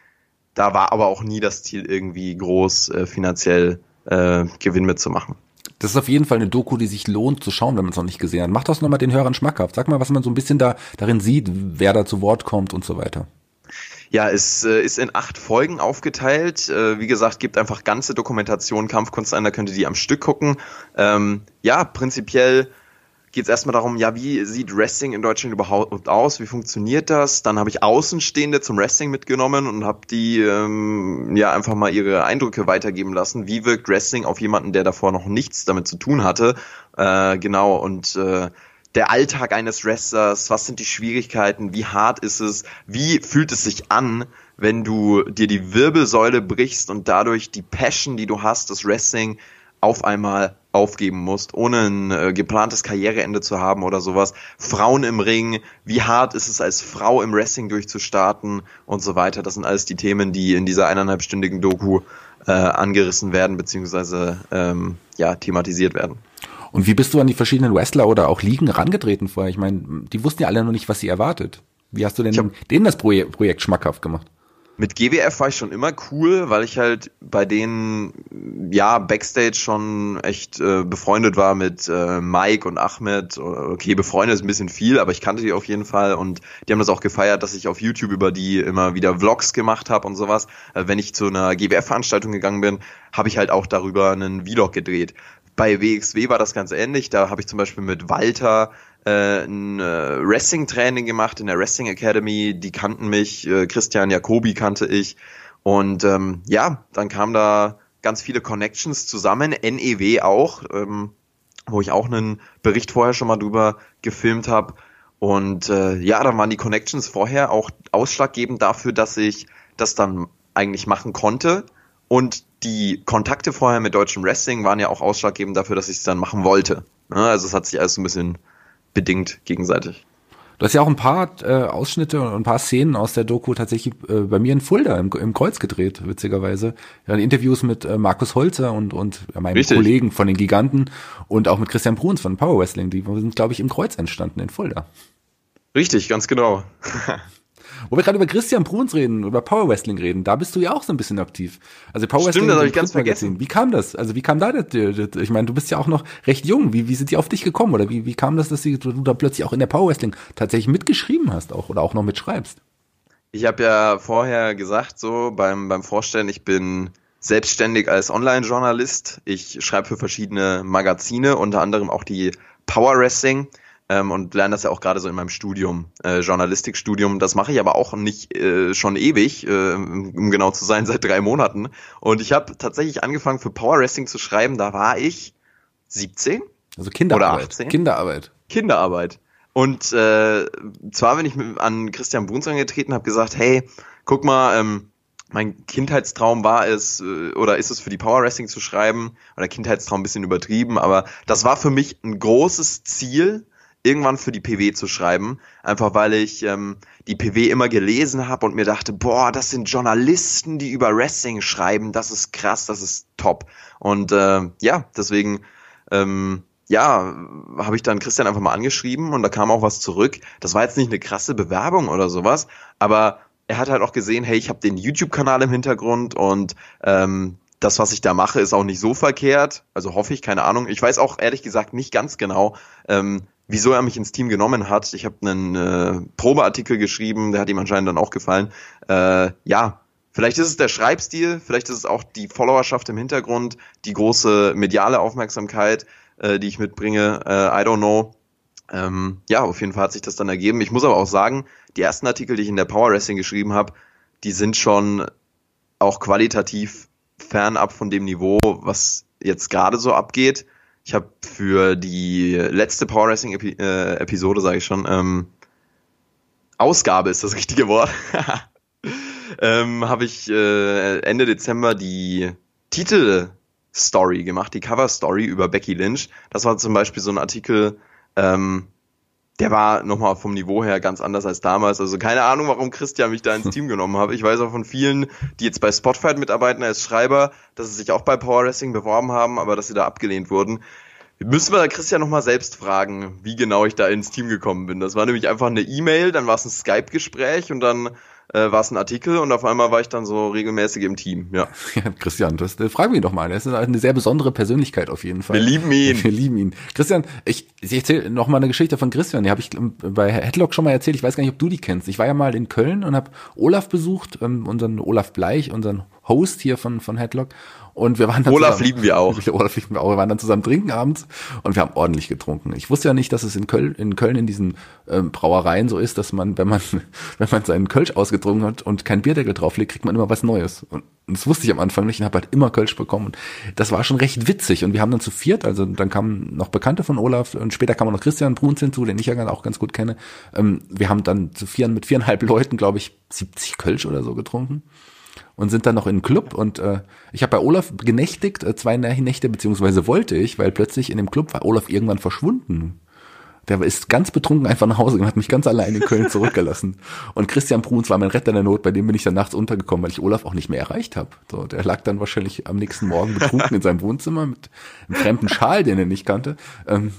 E: Da war aber auch nie das Ziel irgendwie groß äh, finanziell äh, Gewinn mitzumachen.
D: Das ist auf jeden Fall eine Doku, die sich lohnt zu schauen, wenn man es noch nicht gesehen hat. Mach das nochmal den Hörern schmackhaft. Sag mal, was man so ein bisschen da darin sieht, wer da zu Wort kommt und so weiter.
E: Ja, es äh, ist in acht Folgen aufgeteilt. Äh, wie gesagt, gibt einfach ganze Dokumentation Kampfkunst an, da könnt ihr die am Stück gucken. Ähm, ja, prinzipiell geht es erstmal darum, ja, wie sieht Wrestling in Deutschland überhaupt aus? Wie funktioniert das? Dann habe ich Außenstehende zum Wrestling mitgenommen und habe die ähm, ja einfach mal ihre Eindrücke weitergeben lassen. Wie wirkt Wrestling auf jemanden, der davor noch nichts damit zu tun hatte? Äh, genau, und äh, der Alltag eines Wrestlers, was sind die Schwierigkeiten, wie hart ist es, wie fühlt es sich an, wenn du dir die Wirbelsäule brichst und dadurch die Passion, die du hast, das Wrestling auf einmal aufgeben musst, ohne ein äh, geplantes Karriereende zu haben oder sowas. Frauen im Ring, wie hart ist es als Frau im Wrestling durchzustarten und so weiter. Das sind alles die Themen, die in dieser eineinhalbstündigen Doku äh, angerissen werden, beziehungsweise ähm, ja, thematisiert werden.
D: Und wie bist du an die verschiedenen Wrestler oder auch Ligen rangetreten vorher? Ich meine, die wussten ja alle noch nicht, was sie erwartet. Wie hast du denn hab, denen das Projekt, Projekt schmackhaft gemacht?
E: Mit GWF war ich schon immer cool, weil ich halt bei denen ja Backstage schon echt äh, befreundet war mit äh, Mike und Ahmed. Okay, befreundet ist ein bisschen viel, aber ich kannte die auf jeden Fall und die haben das auch gefeiert, dass ich auf YouTube über die immer wieder Vlogs gemacht habe und sowas. Äh, wenn ich zu einer GWF-Veranstaltung gegangen bin, habe ich halt auch darüber einen Vlog gedreht. Bei WXW war das ganz ähnlich. Da habe ich zum Beispiel mit Walter äh, ein äh, Wrestling-Training gemacht in der Wrestling Academy. Die kannten mich, äh, Christian Jacobi kannte ich. Und ähm, ja, dann kam da ganz viele Connections zusammen, NEW auch, ähm, wo ich auch einen Bericht vorher schon mal drüber gefilmt habe. Und äh, ja, dann waren die Connections vorher auch ausschlaggebend dafür, dass ich das dann eigentlich machen konnte. Und die Kontakte vorher mit deutschem Wrestling waren ja auch ausschlaggebend dafür, dass ich es dann machen wollte. Ja, also es hat sich alles so ein bisschen bedingt gegenseitig.
D: Du hast ja auch ein paar äh, Ausschnitte und ein paar Szenen aus der Doku tatsächlich äh, bei mir in Fulda im, im Kreuz gedreht, witzigerweise. Ja, Interviews mit äh, Markus Holzer und, und ja, meinem Richtig. Kollegen von den Giganten und auch mit Christian Bruns von Power Wrestling. Die sind, glaube ich, im Kreuz entstanden in Fulda.
E: Richtig, ganz genau. [laughs]
D: Wo wir gerade über Christian Bruns reden, über Power Wrestling reden, da bist du ja auch so ein bisschen aktiv. Also Power
E: Stimmt,
D: Wrestling.
E: das habe ich ganz vergessen.
D: Wie kam das? Also wie kam da das? Ich meine, du bist ja auch noch recht jung. Wie, wie sind die auf dich gekommen? Oder wie, wie kam das, dass du da plötzlich auch in der Power Wrestling tatsächlich mitgeschrieben hast auch oder auch noch mitschreibst?
E: Ich habe ja vorher gesagt, so beim, beim Vorstellen, ich bin selbstständig als Online-Journalist. Ich schreibe für verschiedene Magazine, unter anderem auch die Power Wrestling ähm, und lerne das ja auch gerade so in meinem Studium, äh, Journalistikstudium. Das mache ich aber auch nicht äh, schon ewig, äh, um genau zu sein, [laughs] seit drei Monaten. Und ich habe tatsächlich angefangen für Power Wrestling zu schreiben, da war ich 17
D: also Kinderarbeit. oder 18.
E: Kinderarbeit. Kinderarbeit. Und äh, zwar bin ich an Christian Bruns angetreten, habe gesagt, hey, guck mal, ähm, mein Kindheitstraum war es äh, oder ist es für die Power Wrestling zu schreiben oder Kindheitstraum ein bisschen übertrieben, aber das war für mich ein großes Ziel, irgendwann für die PW zu schreiben, einfach weil ich ähm, die PW immer gelesen habe und mir dachte, boah, das sind Journalisten, die über Wrestling schreiben, das ist krass, das ist top. Und äh, ja, deswegen ähm, ja, habe ich dann Christian einfach mal angeschrieben und da kam auch was zurück. Das war jetzt nicht eine krasse Bewerbung oder sowas, aber er hat halt auch gesehen, hey, ich habe den YouTube-Kanal im Hintergrund und ähm, das, was ich da mache, ist auch nicht so verkehrt. Also hoffe ich, keine Ahnung. Ich weiß auch ehrlich gesagt nicht ganz genau, ähm, wieso er mich ins Team genommen hat. Ich habe einen äh, Probeartikel geschrieben, der hat ihm anscheinend dann auch gefallen. Äh, ja, vielleicht ist es der Schreibstil, vielleicht ist es auch die Followerschaft im Hintergrund, die große mediale Aufmerksamkeit, äh, die ich mitbringe. Äh, I don't know. Ähm, ja, auf jeden Fall hat sich das dann ergeben. Ich muss aber auch sagen, die ersten Artikel, die ich in der Power Wrestling geschrieben habe, die sind schon auch qualitativ fernab von dem Niveau, was jetzt gerade so abgeht. Ich habe für die letzte Power Wrestling Epi äh, Episode, sage ich schon, ähm, Ausgabe ist das richtige Wort. [laughs] ähm, habe ich äh, Ende Dezember die Titelstory gemacht, die Cover Story über Becky Lynch. Das war zum Beispiel so ein Artikel, ähm, der war nochmal vom Niveau her ganz anders als damals. Also keine Ahnung, warum Christian mich da ins [laughs] Team genommen hat. Ich weiß auch von vielen, die jetzt bei Spotfight mitarbeiten als Schreiber, dass sie sich auch bei Power Wrestling beworben haben, aber dass sie da abgelehnt wurden. Müssen wir Christian nochmal selbst fragen, wie genau ich da ins Team gekommen bin. Das war nämlich einfach eine E-Mail, dann war es ein Skype-Gespräch und dann äh, war es ein Artikel und auf einmal war ich dann so regelmäßig im Team, ja. [laughs]
D: ja Christian, das äh, fragen wir ihn doch mal. Er ist eine sehr besondere Persönlichkeit auf jeden Fall.
E: Wir lieben ihn. [laughs]
D: Wir lieben ihn. Christian, ich, ich erzähle noch mal eine Geschichte von Christian. Die habe ich ähm, bei Headlock schon mal erzählt. Ich weiß gar nicht, ob du die kennst. Ich war ja mal in Köln und habe Olaf besucht, ähm, unseren Olaf Bleich, unseren Host hier von, von Headlock. Und wir waren dann
E: Olaf zusammen, lieben wir auch. [laughs]
D: Olaf lieben wir auch. Wir waren dann zusammen trinken abends und wir haben ordentlich getrunken. Ich wusste ja nicht, dass es in Köln, in Köln in diesen ähm, Brauereien so ist, dass man, wenn man, [laughs] wenn man seinen Kölsch ausgetrunken hat und kein Bierdeckel drauflegt, kriegt man immer was Neues. Und, und das wusste ich am Anfang nicht und habe halt immer Kölsch bekommen. Und das war schon recht witzig. Und wir haben dann zu viert, also dann kamen noch Bekannte von Olaf und später kam auch noch Christian Bruns hinzu, den ich ja auch ganz gut kenne. Ähm, wir haben dann zu vieren mit viereinhalb Leuten, glaube ich, 70 Kölsch oder so getrunken und sind dann noch in den Club und äh, ich habe bei Olaf genächtigt, äh, zwei Nächte, beziehungsweise wollte ich, weil plötzlich in dem Club war Olaf irgendwann verschwunden. Der ist ganz betrunken einfach nach Hause und hat mich ganz allein in Köln zurückgelassen. [laughs] Und Christian Bruns war mein Retter in der Not, bei dem bin ich dann nachts untergekommen, weil ich Olaf auch nicht mehr erreicht habe. So, der lag dann wahrscheinlich am nächsten Morgen betrunken in seinem Wohnzimmer mit einem fremden Schal, den er nicht kannte. Ähm,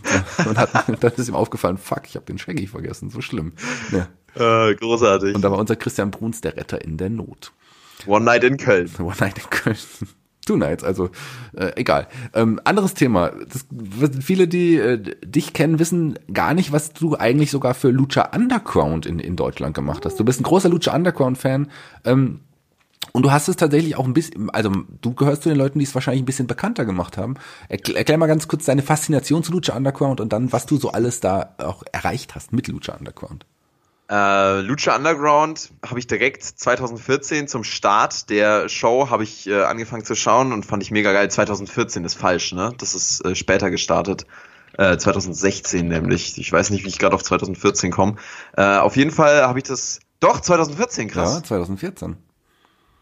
D: und hat, [laughs] dann ist ihm aufgefallen, fuck, ich habe den Shaggy vergessen, so schlimm.
E: Ja. Äh, großartig.
D: Und da war unser Christian Bruns der Retter in der Not.
E: One Night in Köln. [laughs]
D: One Night in Köln. Two Nights, also äh, egal. Ähm, anderes Thema. Das, viele, die äh, dich kennen, wissen gar nicht, was du eigentlich sogar für Lucha Underground in, in Deutschland gemacht hast. Du bist ein großer Lucha Underground-Fan. Ähm, und du hast es tatsächlich auch ein bisschen, also du gehörst zu den Leuten, die es wahrscheinlich ein bisschen bekannter gemacht haben. Erklär, erklär mal ganz kurz deine Faszination zu Lucha Underground und dann, was du so alles da auch erreicht hast mit Lucha Underground.
E: Äh, Lucha Underground habe ich direkt 2014 zum Start der Show habe ich äh, angefangen zu schauen und fand ich mega geil. 2014 ist falsch, ne? Das ist äh, später gestartet. Äh, 2016 nämlich. Ich weiß nicht, wie ich gerade auf 2014 komme. Äh, auf jeden Fall habe ich das. Doch, 2014, krass.
D: Ja, 2014.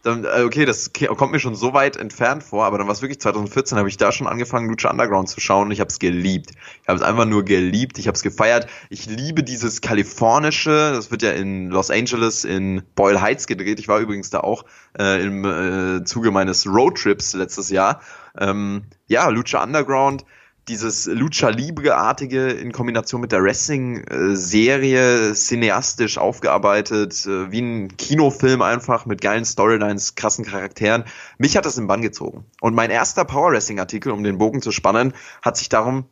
E: Dann, äh, okay, das kommt mir schon so weit entfernt vor, aber dann war es wirklich 2014, habe ich da schon angefangen, Lucha Underground zu schauen und ich habe es geliebt. Ich habe es einfach nur geliebt, ich habe es gefeiert. Ich liebe dieses kalifornische, das wird ja in Los Angeles, in Boyle Heights gedreht. Ich war übrigens da auch äh, im äh, Zuge meines Roadtrips letztes Jahr. Ähm, ja, Lucha Underground dieses Lucha Libre-artige in Kombination mit der Wrestling-Serie cineastisch aufgearbeitet, äh, wie ein Kinofilm einfach mit geilen Storylines, krassen Charakteren. Mich hat das im Bann gezogen. Und mein erster Power Wrestling-Artikel, um den Bogen zu spannen, hat sich darum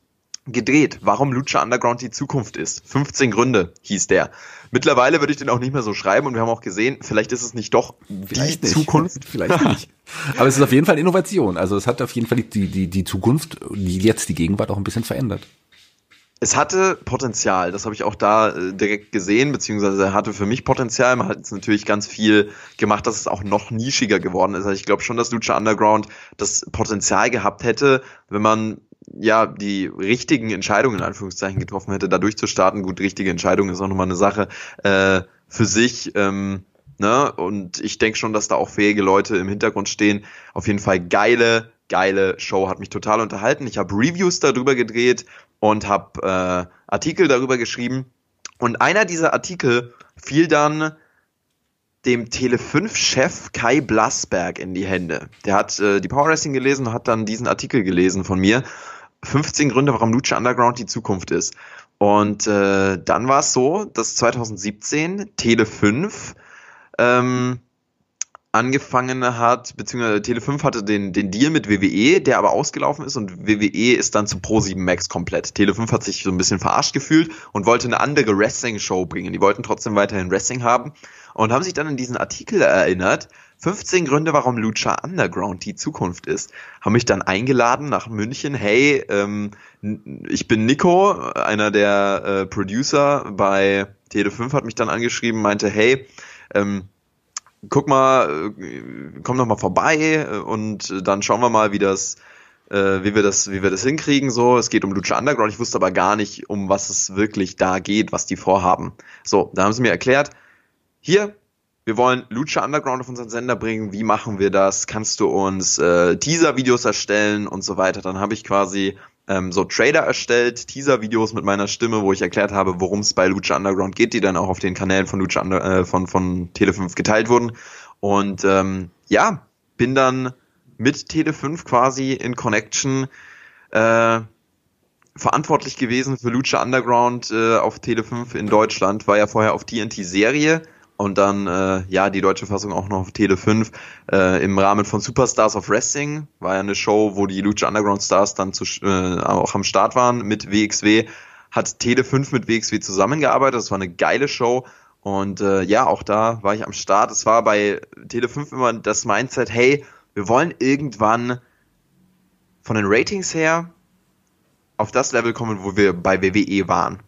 E: gedreht, warum Lucha Underground die Zukunft ist. 15 Gründe hieß der. Mittlerweile würde ich den auch nicht mehr so schreiben und wir haben auch gesehen, vielleicht ist es nicht doch
D: vielleicht die nicht. Zukunft. [laughs] vielleicht nicht. Aber es ist auf jeden Fall Innovation. Also es hat auf jeden Fall die, die, die Zukunft, die jetzt die Gegenwart auch ein bisschen verändert.
E: Es hatte Potenzial, das habe ich auch da äh, direkt gesehen, beziehungsweise hatte für mich Potenzial. Man hat jetzt natürlich ganz viel gemacht, dass es auch noch nischiger geworden ist. Also ich glaube schon, dass Lucha Underground das Potenzial gehabt hätte, wenn man ja, die richtigen Entscheidungen in Anführungszeichen getroffen hätte, da durchzustarten. Gut, richtige Entscheidung ist auch nochmal eine Sache äh, für sich. Ähm, ne? Und ich denke schon, dass da auch fähige Leute im Hintergrund stehen. Auf jeden Fall geile, geile Show, hat mich total unterhalten. Ich habe Reviews darüber gedreht und habe äh, Artikel darüber geschrieben. Und einer dieser Artikel fiel dann dem Tele5-Chef Kai Blasberg in die Hände. Der hat äh, die Power Wrestling gelesen und hat dann diesen Artikel gelesen von mir 15 Gründe, warum Lucha Underground die Zukunft ist. Und äh, dann war es so, dass 2017 Tele 5 ähm, angefangen hat, beziehungsweise Tele5 hatte den, den Deal mit WWE, der aber ausgelaufen ist und WWE ist dann zu Pro7 Max komplett. Tele5 hat sich so ein bisschen verarscht gefühlt und wollte eine andere Wrestling-Show bringen. Die wollten trotzdem weiterhin Wrestling haben und haben sich dann in diesen Artikel erinnert, 15 Gründe, warum Lucha Underground die Zukunft ist. Haben mich dann eingeladen nach München. Hey, ähm, ich bin Nico, einer der äh, Producer bei Tele5, hat mich dann angeschrieben, meinte, hey, ähm, guck mal, äh, komm noch mal vorbei äh, und dann schauen wir mal, wie das, äh, wie wir das, wie wir das hinkriegen. So, es geht um Lucha Underground. Ich wusste aber gar nicht, um was es wirklich da geht, was die vorhaben. So, da haben sie mir erklärt, hier, wir wollen Lucha Underground auf unseren Sender bringen, wie machen wir das? Kannst du uns äh, Teaser-Videos erstellen und so weiter? Dann habe ich quasi ähm, so Trailer erstellt, Teaser-Videos mit meiner Stimme, wo ich erklärt habe, worum es bei Lucha Underground geht, die dann auch auf den Kanälen von Lucha Under äh, von, von Tele5 geteilt wurden. Und ähm, ja, bin dann mit Tele5 quasi in Connection äh, verantwortlich gewesen für Lucha Underground äh, auf Tele5 in Deutschland, war ja vorher auf TNT Serie und dann äh, ja die deutsche Fassung auch noch auf Tele 5 äh, im Rahmen von Superstars of Wrestling war ja eine Show, wo die Lucha Underground Stars dann zu, äh, auch am Start waren mit WXW hat Tele 5 mit WXW zusammengearbeitet, das war eine geile Show und äh, ja, auch da war ich am Start. Es war bei Tele 5 immer das Mindset, hey, wir wollen irgendwann von den Ratings her auf das Level kommen, wo wir bei WWE waren.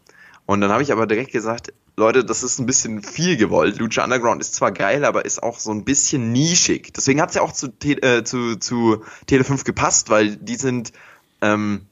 E: Und dann habe ich aber direkt gesagt, Leute, das ist ein bisschen viel gewollt. Lucha Underground ist zwar geil, aber ist auch so ein bisschen nischig. Deswegen hat es ja auch zu, äh, zu, zu Tele5 gepasst, weil die sind, ähm,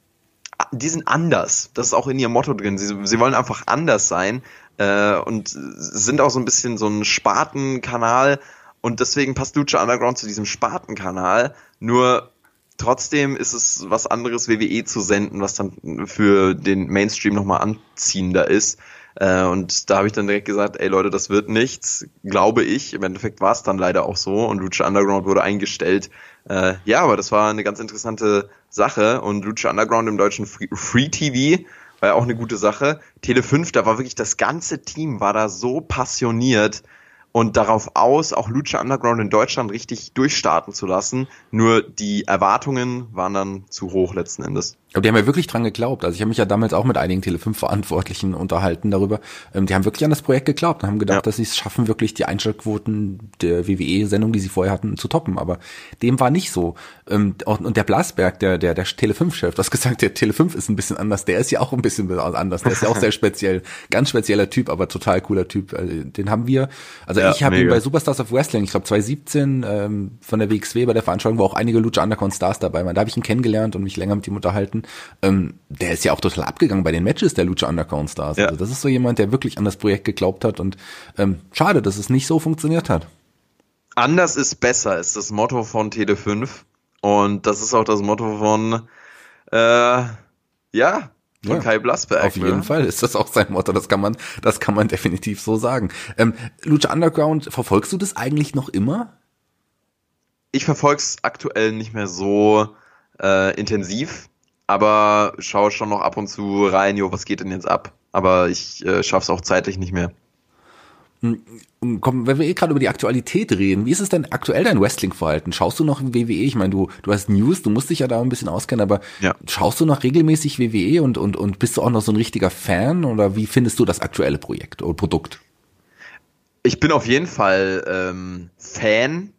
E: die sind anders. Das ist auch in ihrem Motto drin. Sie, sie wollen einfach anders sein äh, und sind auch so ein bisschen so ein Spartenkanal. Und deswegen passt Lucha Underground zu diesem Spartenkanal. Nur trotzdem ist es was anderes, WWE zu senden, was dann für den Mainstream nochmal anziehender ist. Äh, und da habe ich dann direkt gesagt, ey Leute, das wird nichts, glaube ich. Im Endeffekt war es dann leider auch so und Lucha Underground wurde eingestellt. Äh, ja, aber das war eine ganz interessante Sache und Lucha Underground im deutschen Free, Free TV war ja auch eine gute Sache. Tele 5, da war wirklich das ganze Team war da so passioniert und darauf aus, auch Lucha Underground in Deutschland richtig durchstarten zu lassen. Nur die Erwartungen waren dann zu hoch letzten Endes.
D: Aber die haben ja wirklich dran geglaubt. Also ich habe mich ja damals auch mit einigen Tele5-Verantwortlichen unterhalten darüber. Ähm, die haben wirklich an das Projekt geglaubt und haben gedacht, ja. dass sie es schaffen, wirklich die Einschaltquoten der WWE-Sendung, die sie vorher hatten, zu toppen. Aber dem war nicht so. Ähm, und der Blasberg, der, der, der Tele5-Chef, du hast gesagt, der Tele5 ist ein bisschen anders. Der ist ja auch ein bisschen anders. Der ist ja auch sehr [laughs] speziell. Ganz spezieller Typ, aber total cooler Typ. Also, den haben wir, also ja, ich habe ihn bei Superstars of Wrestling, ich glaube 2017 ähm, von der WXW bei der Veranstaltung, wo auch einige Lucha Underground Stars dabei waren. Da habe ich ihn kennengelernt und mich länger mit ihm unterhalten. Ähm, der ist ja auch total abgegangen bei den Matches der Lucha Underground Stars. Ja. Also das ist so jemand, der wirklich an das Projekt geglaubt hat und ähm, schade, dass es nicht so funktioniert hat.
E: Anders ist besser ist das Motto von Tele5 und das ist auch das Motto von äh, ja, von ja, Kai Blasberg.
D: Auf jeden ne? Fall ist das auch sein Motto. Das kann man, das kann man definitiv so sagen. Ähm, Lucha Underground, verfolgst du das eigentlich noch immer?
E: Ich verfolg's aktuell nicht mehr so äh, intensiv, aber schaue schon noch ab und zu rein, jo, was geht denn jetzt ab? Aber ich äh, schaff's auch zeitlich nicht mehr.
D: Hm, komm, wenn wir eh gerade über die Aktualität reden, wie ist es denn aktuell dein Wrestling-Verhalten? Schaust du noch WWE? Ich meine, du, du hast News, du musst dich ja da ein bisschen auskennen, aber ja. schaust du noch regelmäßig WWE und, und, und bist du auch noch so ein richtiger Fan oder wie findest du das aktuelle Projekt oder Produkt?
E: Ich bin auf jeden Fall ähm, Fan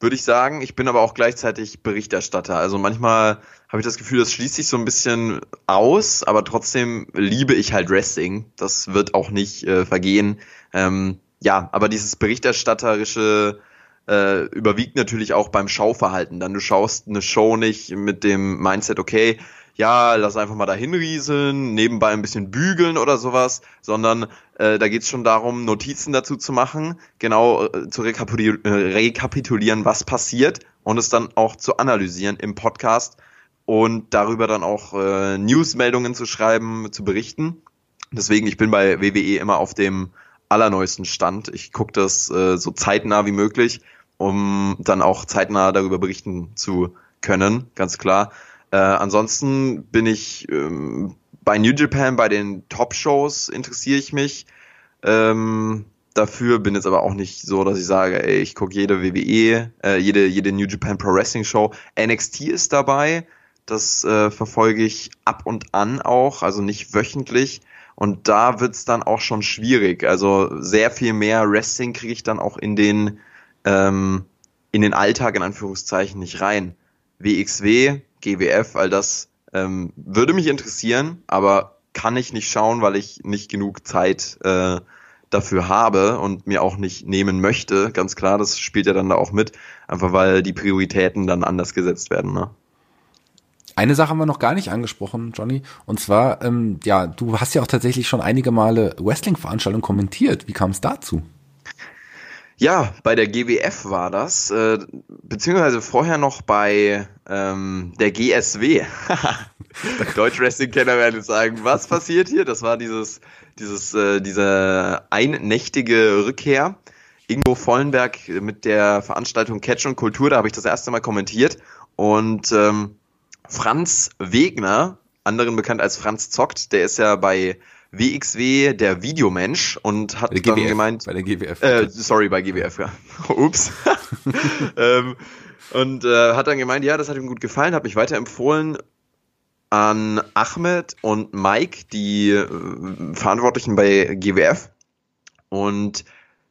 E: würde ich sagen. Ich bin aber auch gleichzeitig Berichterstatter. Also manchmal habe ich das Gefühl, das schließt sich so ein bisschen aus, aber trotzdem liebe ich halt Wrestling. Das wird auch nicht äh, vergehen. Ähm, ja, aber dieses Berichterstatterische äh, überwiegt natürlich auch beim Schauverhalten. Dann du schaust eine Show nicht mit dem Mindset, okay, ja, lass einfach mal dahin rieseln, nebenbei ein bisschen bügeln oder sowas, sondern äh, da geht's schon darum, Notizen dazu zu machen, genau äh, zu äh, rekapitulieren, was passiert und es dann auch zu analysieren im Podcast und darüber dann auch äh, Newsmeldungen zu schreiben, zu berichten. Deswegen, ich bin bei WWE immer auf dem allerneuesten Stand. Ich gucke das äh, so zeitnah wie möglich, um dann auch zeitnah darüber berichten zu können, ganz klar. Äh, ansonsten bin ich ähm, bei New Japan, bei den Top-Shows interessiere ich mich ähm, dafür, bin jetzt aber auch nicht so, dass ich sage, ey, ich gucke jede WWE, äh, jede, jede New Japan Pro Wrestling Show. NXT ist dabei, das äh, verfolge ich ab und an auch, also nicht wöchentlich. Und da wird's dann auch schon schwierig. Also sehr viel mehr Wrestling kriege ich dann auch in den ähm, in den Alltag in Anführungszeichen nicht rein. WXW GWF, all das ähm, würde mich interessieren, aber kann ich nicht schauen, weil ich nicht genug Zeit äh, dafür habe und mir auch nicht nehmen möchte. Ganz klar, das spielt ja dann da auch mit, einfach weil die Prioritäten dann anders gesetzt werden. Ne?
D: Eine Sache haben wir noch gar nicht angesprochen, Johnny. Und zwar, ähm, ja, du hast ja auch tatsächlich schon einige Male Wrestling-Veranstaltungen kommentiert. Wie kam es dazu?
E: Ja, bei der GWF war das, äh, beziehungsweise vorher noch bei ähm, der GSW. [laughs] Deutsch Wrestling-Kenner werden sagen, was passiert hier? Das war dieses, dieses, äh, diese einnächtige Rückkehr. Ingo Vollenberg mit der Veranstaltung Catch und Kultur, da habe ich das erste Mal kommentiert. Und ähm, Franz Wegner, anderen bekannt als Franz Zockt, der ist ja bei WXW der Videomensch und hat dann gemeint.
D: Bei der GWF.
E: Äh, sorry, bei GWF, ja. [laughs] Ups. [laughs] ähm, und äh, hat dann gemeint, ja, das hat ihm gut gefallen, hat mich weiterempfohlen an Ahmed und Mike, die äh, Verantwortlichen bei GWF. Und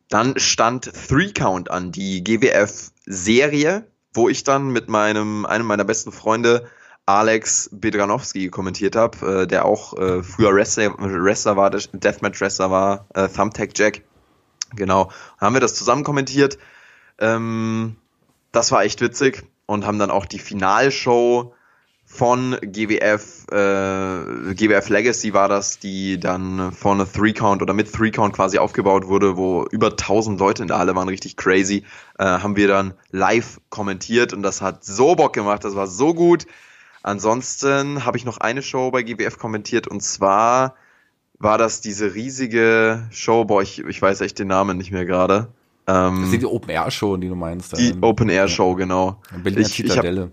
E: dann stand Three Count an, die GWF-Serie, wo ich dann mit meinem, einem meiner besten Freunde Alex Bedranowski kommentiert habe, äh, der auch äh, früher Wrestler, Wrestler war, Deathmatch-Wrestler war, äh, Thumbtack Jack. Genau. Haben wir das zusammen kommentiert. Ähm, das war echt witzig und haben dann auch die Finalshow von GWF, äh, GWF Legacy war das, die dann von Three Count oder mit Three Count quasi aufgebaut wurde, wo über 1000 Leute in der Halle waren, richtig crazy, äh, haben wir dann live kommentiert und das hat so Bock gemacht, das war so gut. Ansonsten habe ich noch eine Show bei GWF kommentiert und zwar war das diese riesige Show, boah, ich, ich weiß echt den Namen nicht mehr gerade.
D: Ähm, das ist die Open Air Show, die du meinst.
E: Die Open Air Show, genau.
D: Berliner ich, Zitadelle.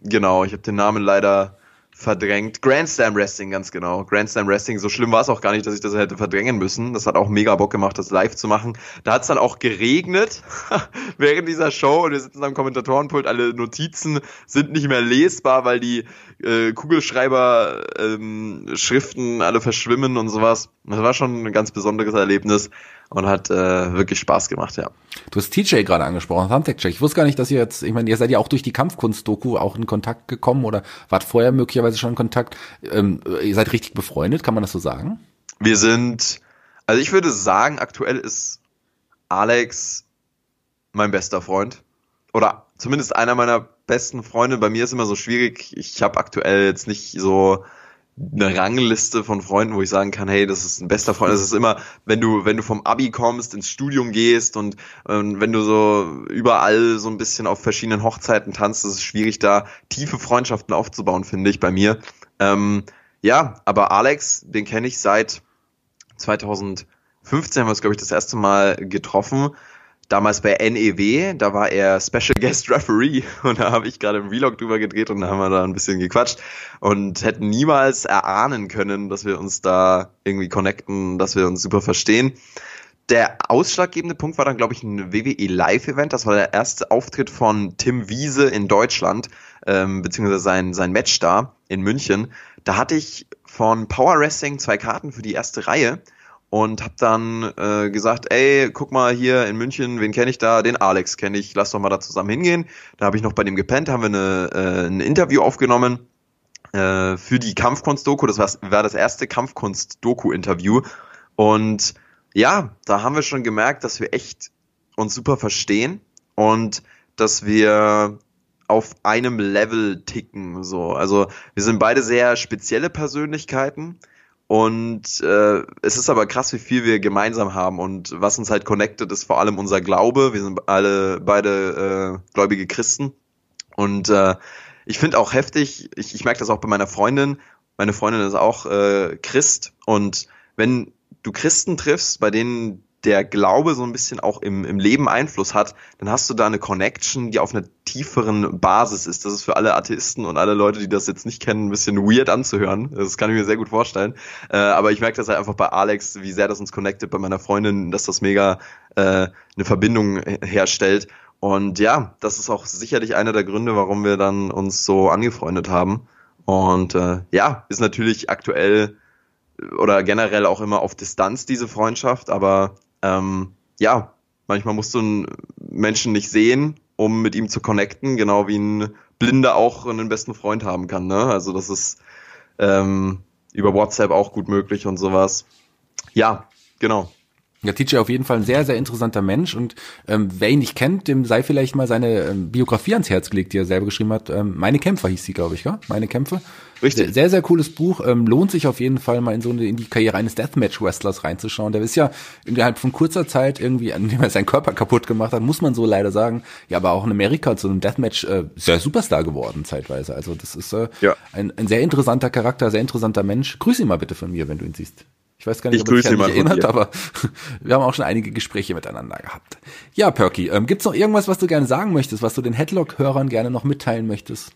E: Ich hab, genau, ich habe den Namen leider verdrängt. Grand Slam Wrestling, ganz genau. Grand Slam Wrestling, so schlimm war es auch gar nicht, dass ich das hätte verdrängen müssen. Das hat auch mega Bock gemacht, das live zu machen. Da hat es dann auch geregnet [laughs] während dieser Show und wir sitzen am Kommentatorenpult. Alle Notizen sind nicht mehr lesbar, weil die äh, Kugelschreiber-Schriften ähm, alle verschwimmen und sowas. Das war schon ein ganz besonderes Erlebnis und hat äh, wirklich Spaß gemacht, ja.
D: Du hast TJ gerade angesprochen, Thumbtack Check. Ich wusste gar nicht, dass ihr jetzt, ich meine, ihr seid ja auch durch die Kampfkunst-Doku auch in Kontakt gekommen oder wart vorher möglicherweise schon in Kontakt. Ähm, ihr seid richtig befreundet, kann man das so sagen?
E: Wir sind, also ich würde sagen, aktuell ist Alex mein bester Freund. Oder zumindest einer meiner besten Freunde. Bei mir ist immer so schwierig. Ich habe aktuell jetzt nicht so eine Rangliste von Freunden, wo ich sagen kann, hey, das ist ein bester Freund. Das ist immer, wenn du, wenn du vom Abi kommst, ins Studium gehst und, und wenn du so überall so ein bisschen auf verschiedenen Hochzeiten tanzt, ist es schwierig, da tiefe Freundschaften aufzubauen, finde ich bei mir. Ähm, ja, aber Alex, den kenne ich seit 2015 haben wir uns, glaube ich, das erste Mal getroffen damals bei NEW, da war er Special Guest Referee [laughs] und da habe ich gerade im Vlog drüber gedreht und da haben wir da ein bisschen gequatscht und hätten niemals erahnen können, dass wir uns da irgendwie connecten, dass wir uns super verstehen. Der ausschlaggebende Punkt war dann, glaube ich, ein WWE Live-Event. Das war der erste Auftritt von Tim Wiese in Deutschland, ähm, beziehungsweise sein, sein Match da in München. Da hatte ich von Power Wrestling zwei Karten für die erste Reihe und habe dann äh, gesagt, ey, guck mal hier in München, wen kenne ich da? Den Alex kenne ich, lass doch mal da zusammen hingehen. Da habe ich noch bei dem gepennt, haben wir eine, äh, ein Interview aufgenommen äh, für die Kampfkunst-Doku. Das war, war das erste Kampfkunst-Doku-Interview. Und ja, da haben wir schon gemerkt, dass wir echt uns super verstehen und dass wir auf einem Level ticken. So, also wir sind beide sehr spezielle Persönlichkeiten und äh, es ist aber krass, wie viel wir gemeinsam haben. Und was uns halt connectet, ist vor allem unser Glaube. Wir sind alle beide äh, gläubige Christen. Und äh, ich finde auch heftig, ich, ich merke das auch bei meiner Freundin. Meine Freundin ist auch äh, Christ. Und wenn du Christen triffst, bei denen der Glaube so ein bisschen auch im, im Leben Einfluss hat, dann hast du da eine Connection, die auf einer tieferen Basis ist. Das ist für alle Atheisten und alle Leute, die das jetzt nicht kennen, ein bisschen weird anzuhören. Das kann ich mir sehr gut vorstellen. Äh, aber ich merke das halt einfach bei Alex, wie sehr das uns connectet, bei meiner Freundin, dass das mega äh, eine Verbindung herstellt. Und ja, das ist auch sicherlich einer der Gründe, warum wir dann uns so angefreundet haben. Und äh, ja, ist natürlich aktuell oder generell auch immer auf Distanz diese Freundschaft, aber ähm, ja, manchmal musst du einen Menschen nicht sehen, um mit ihm zu connecten, genau wie ein Blinder auch einen besten Freund haben kann. Ne? Also das ist ähm, über WhatsApp auch gut möglich und sowas. Ja, genau.
D: Ja, TJ auf jeden Fall ein sehr, sehr interessanter Mensch und ähm, wer ihn nicht kennt, dem sei vielleicht mal seine ähm, Biografie ans Herz gelegt, die er selber geschrieben hat. Ähm, Meine Kämpfer hieß sie, glaube ich, ja? Meine Kämpfe. Richtig. Sehr, sehr cooles Buch. Ähm, lohnt sich auf jeden Fall mal in so eine, in die Karriere eines Deathmatch-Wrestlers reinzuschauen. Der ist ja innerhalb von kurzer Zeit irgendwie, an dem er seinen Körper kaputt gemacht hat, muss man so leider sagen, ja, aber auch in Amerika zu einem Deathmatch äh, sehr Superstar geworden zeitweise. Also das ist äh, ja. ein, ein sehr interessanter Charakter, sehr interessanter Mensch. Grüß ihn mal bitte von mir, wenn du ihn siehst. Ich weiß gar nicht,
E: ich ob er sich an
D: mich erinnert, aber [laughs] wir haben auch schon einige Gespräche miteinander gehabt. Ja, Perky, ähm, gibt's noch irgendwas, was du gerne sagen möchtest, was du den Headlock-Hörern gerne noch mitteilen möchtest?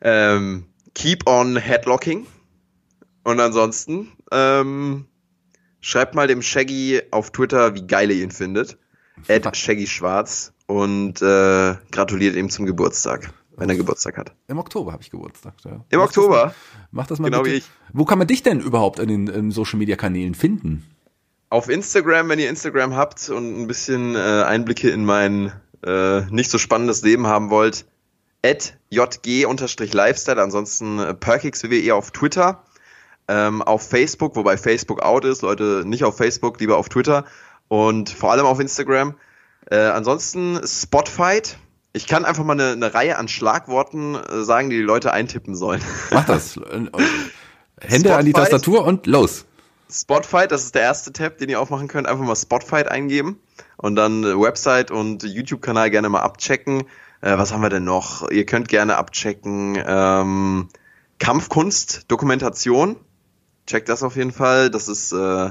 E: Ähm, keep on headlocking. Und ansonsten, ähm, schreibt mal dem Shaggy auf Twitter, wie geil ihr ihn findet. Ed Shaggy Schwarz und äh, gratuliert ihm zum Geburtstag wenn er Geburtstag hat.
D: Im Oktober habe ich Geburtstag. Ja.
E: Im mach Oktober?
D: Das mach das mal
E: genau
D: bitte.
E: wie ich.
D: Wo kann man dich denn überhaupt in den in Social Media Kanälen finden?
E: Auf Instagram, wenn ihr Instagram habt und ein bisschen äh, Einblicke in mein äh, nicht so spannendes Leben haben wollt, at jg-lifestyle, ansonsten äh, perkixwwe auf Twitter, ähm, auf Facebook, wobei Facebook out ist, Leute nicht auf Facebook, lieber auf Twitter und vor allem auf Instagram. Äh, ansonsten Spotfight, ich kann einfach mal eine, eine Reihe an Schlagworten äh, sagen, die die Leute eintippen sollen. [laughs]
D: Mach das. Hände an die Tastatur und los.
E: Spotfight, das ist der erste Tab, den ihr aufmachen könnt. Einfach mal Spotfight eingeben und dann Website und YouTube-Kanal gerne mal abchecken. Äh, was haben wir denn noch? Ihr könnt gerne abchecken ähm, Kampfkunst, Dokumentation. Checkt das auf jeden Fall. Das ist äh,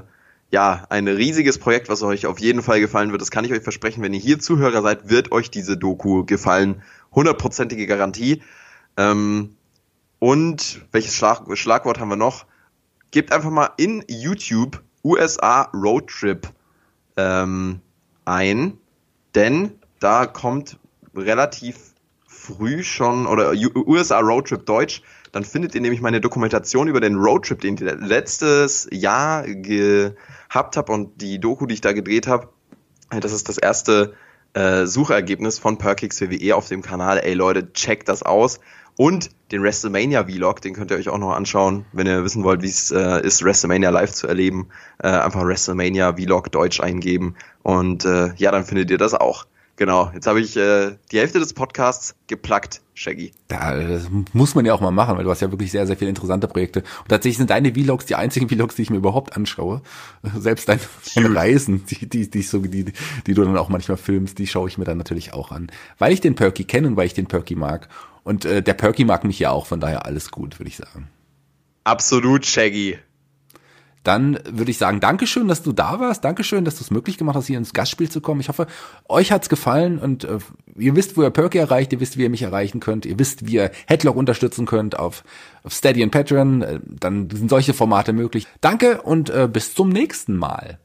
E: ja, ein riesiges Projekt, was euch auf jeden Fall gefallen wird. Das kann ich euch versprechen. Wenn ihr hier Zuhörer seid, wird euch diese Doku gefallen. Hundertprozentige Garantie. Ähm, und welches Schlag Schlagwort haben wir noch? Gebt einfach mal in YouTube USA Roadtrip ähm, ein, denn da kommt relativ früh schon, oder USA Roadtrip Deutsch, dann findet ihr nämlich meine Dokumentation über den Roadtrip, den ich letztes Jahr gehabt habe und die Doku, die ich da gedreht habe. Das ist das erste äh, Suchergebnis von Perkix WWE auf dem Kanal. Ey Leute, checkt das aus. Und den WrestleMania Vlog, den könnt ihr euch auch noch anschauen, wenn ihr wissen wollt, wie es äh, ist, WrestleMania live zu erleben. Äh, einfach WrestleMania Vlog Deutsch eingeben und äh, ja, dann findet ihr das auch. Genau, jetzt habe ich äh, die Hälfte des Podcasts geplackt, Shaggy.
D: Ja, das muss man ja auch mal machen, weil du hast ja wirklich sehr, sehr viele interessante Projekte. Und tatsächlich sind deine Vlogs die einzigen [laughs] Vlogs, die ich mir überhaupt anschaue. [laughs] Selbst deine, deine Reisen, die, die, die, so, die, die du dann auch manchmal filmst, die schaue ich mir dann natürlich auch an. Weil ich den Perky kenne und weil ich den Perky mag. Und äh, der Perky mag mich ja auch, von daher alles gut, würde ich sagen.
E: Absolut, Shaggy.
D: Dann würde ich sagen, Dankeschön, dass du da warst. Dankeschön, dass du es möglich gemacht hast, hier ins Gastspiel zu kommen. Ich hoffe, euch hat's gefallen und äh, ihr wisst, wo ihr Perky erreicht, ihr wisst, wie ihr mich erreichen könnt, ihr wisst, wie ihr Headlock unterstützen könnt auf, auf Steady und Patreon. Äh, dann sind solche Formate möglich. Danke und äh, bis zum nächsten Mal.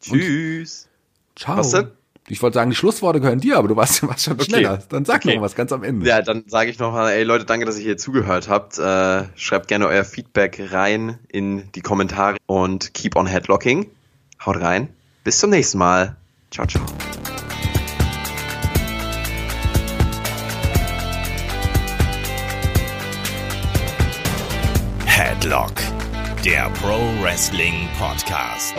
E: Tschüss.
D: Und ciao. Ich wollte sagen, die Schlussworte gehören dir, aber du warst, [laughs] warst schon okay. schneller. Dann sag okay. noch was ganz am Ende.
E: Ja, dann sage ich noch mal, ey Leute, danke, dass ihr hier zugehört habt. Äh, schreibt gerne euer Feedback rein in die Kommentare und keep on headlocking. Haut rein. Bis zum nächsten Mal. Ciao, ciao.
A: Headlock, der Pro Wrestling Podcast.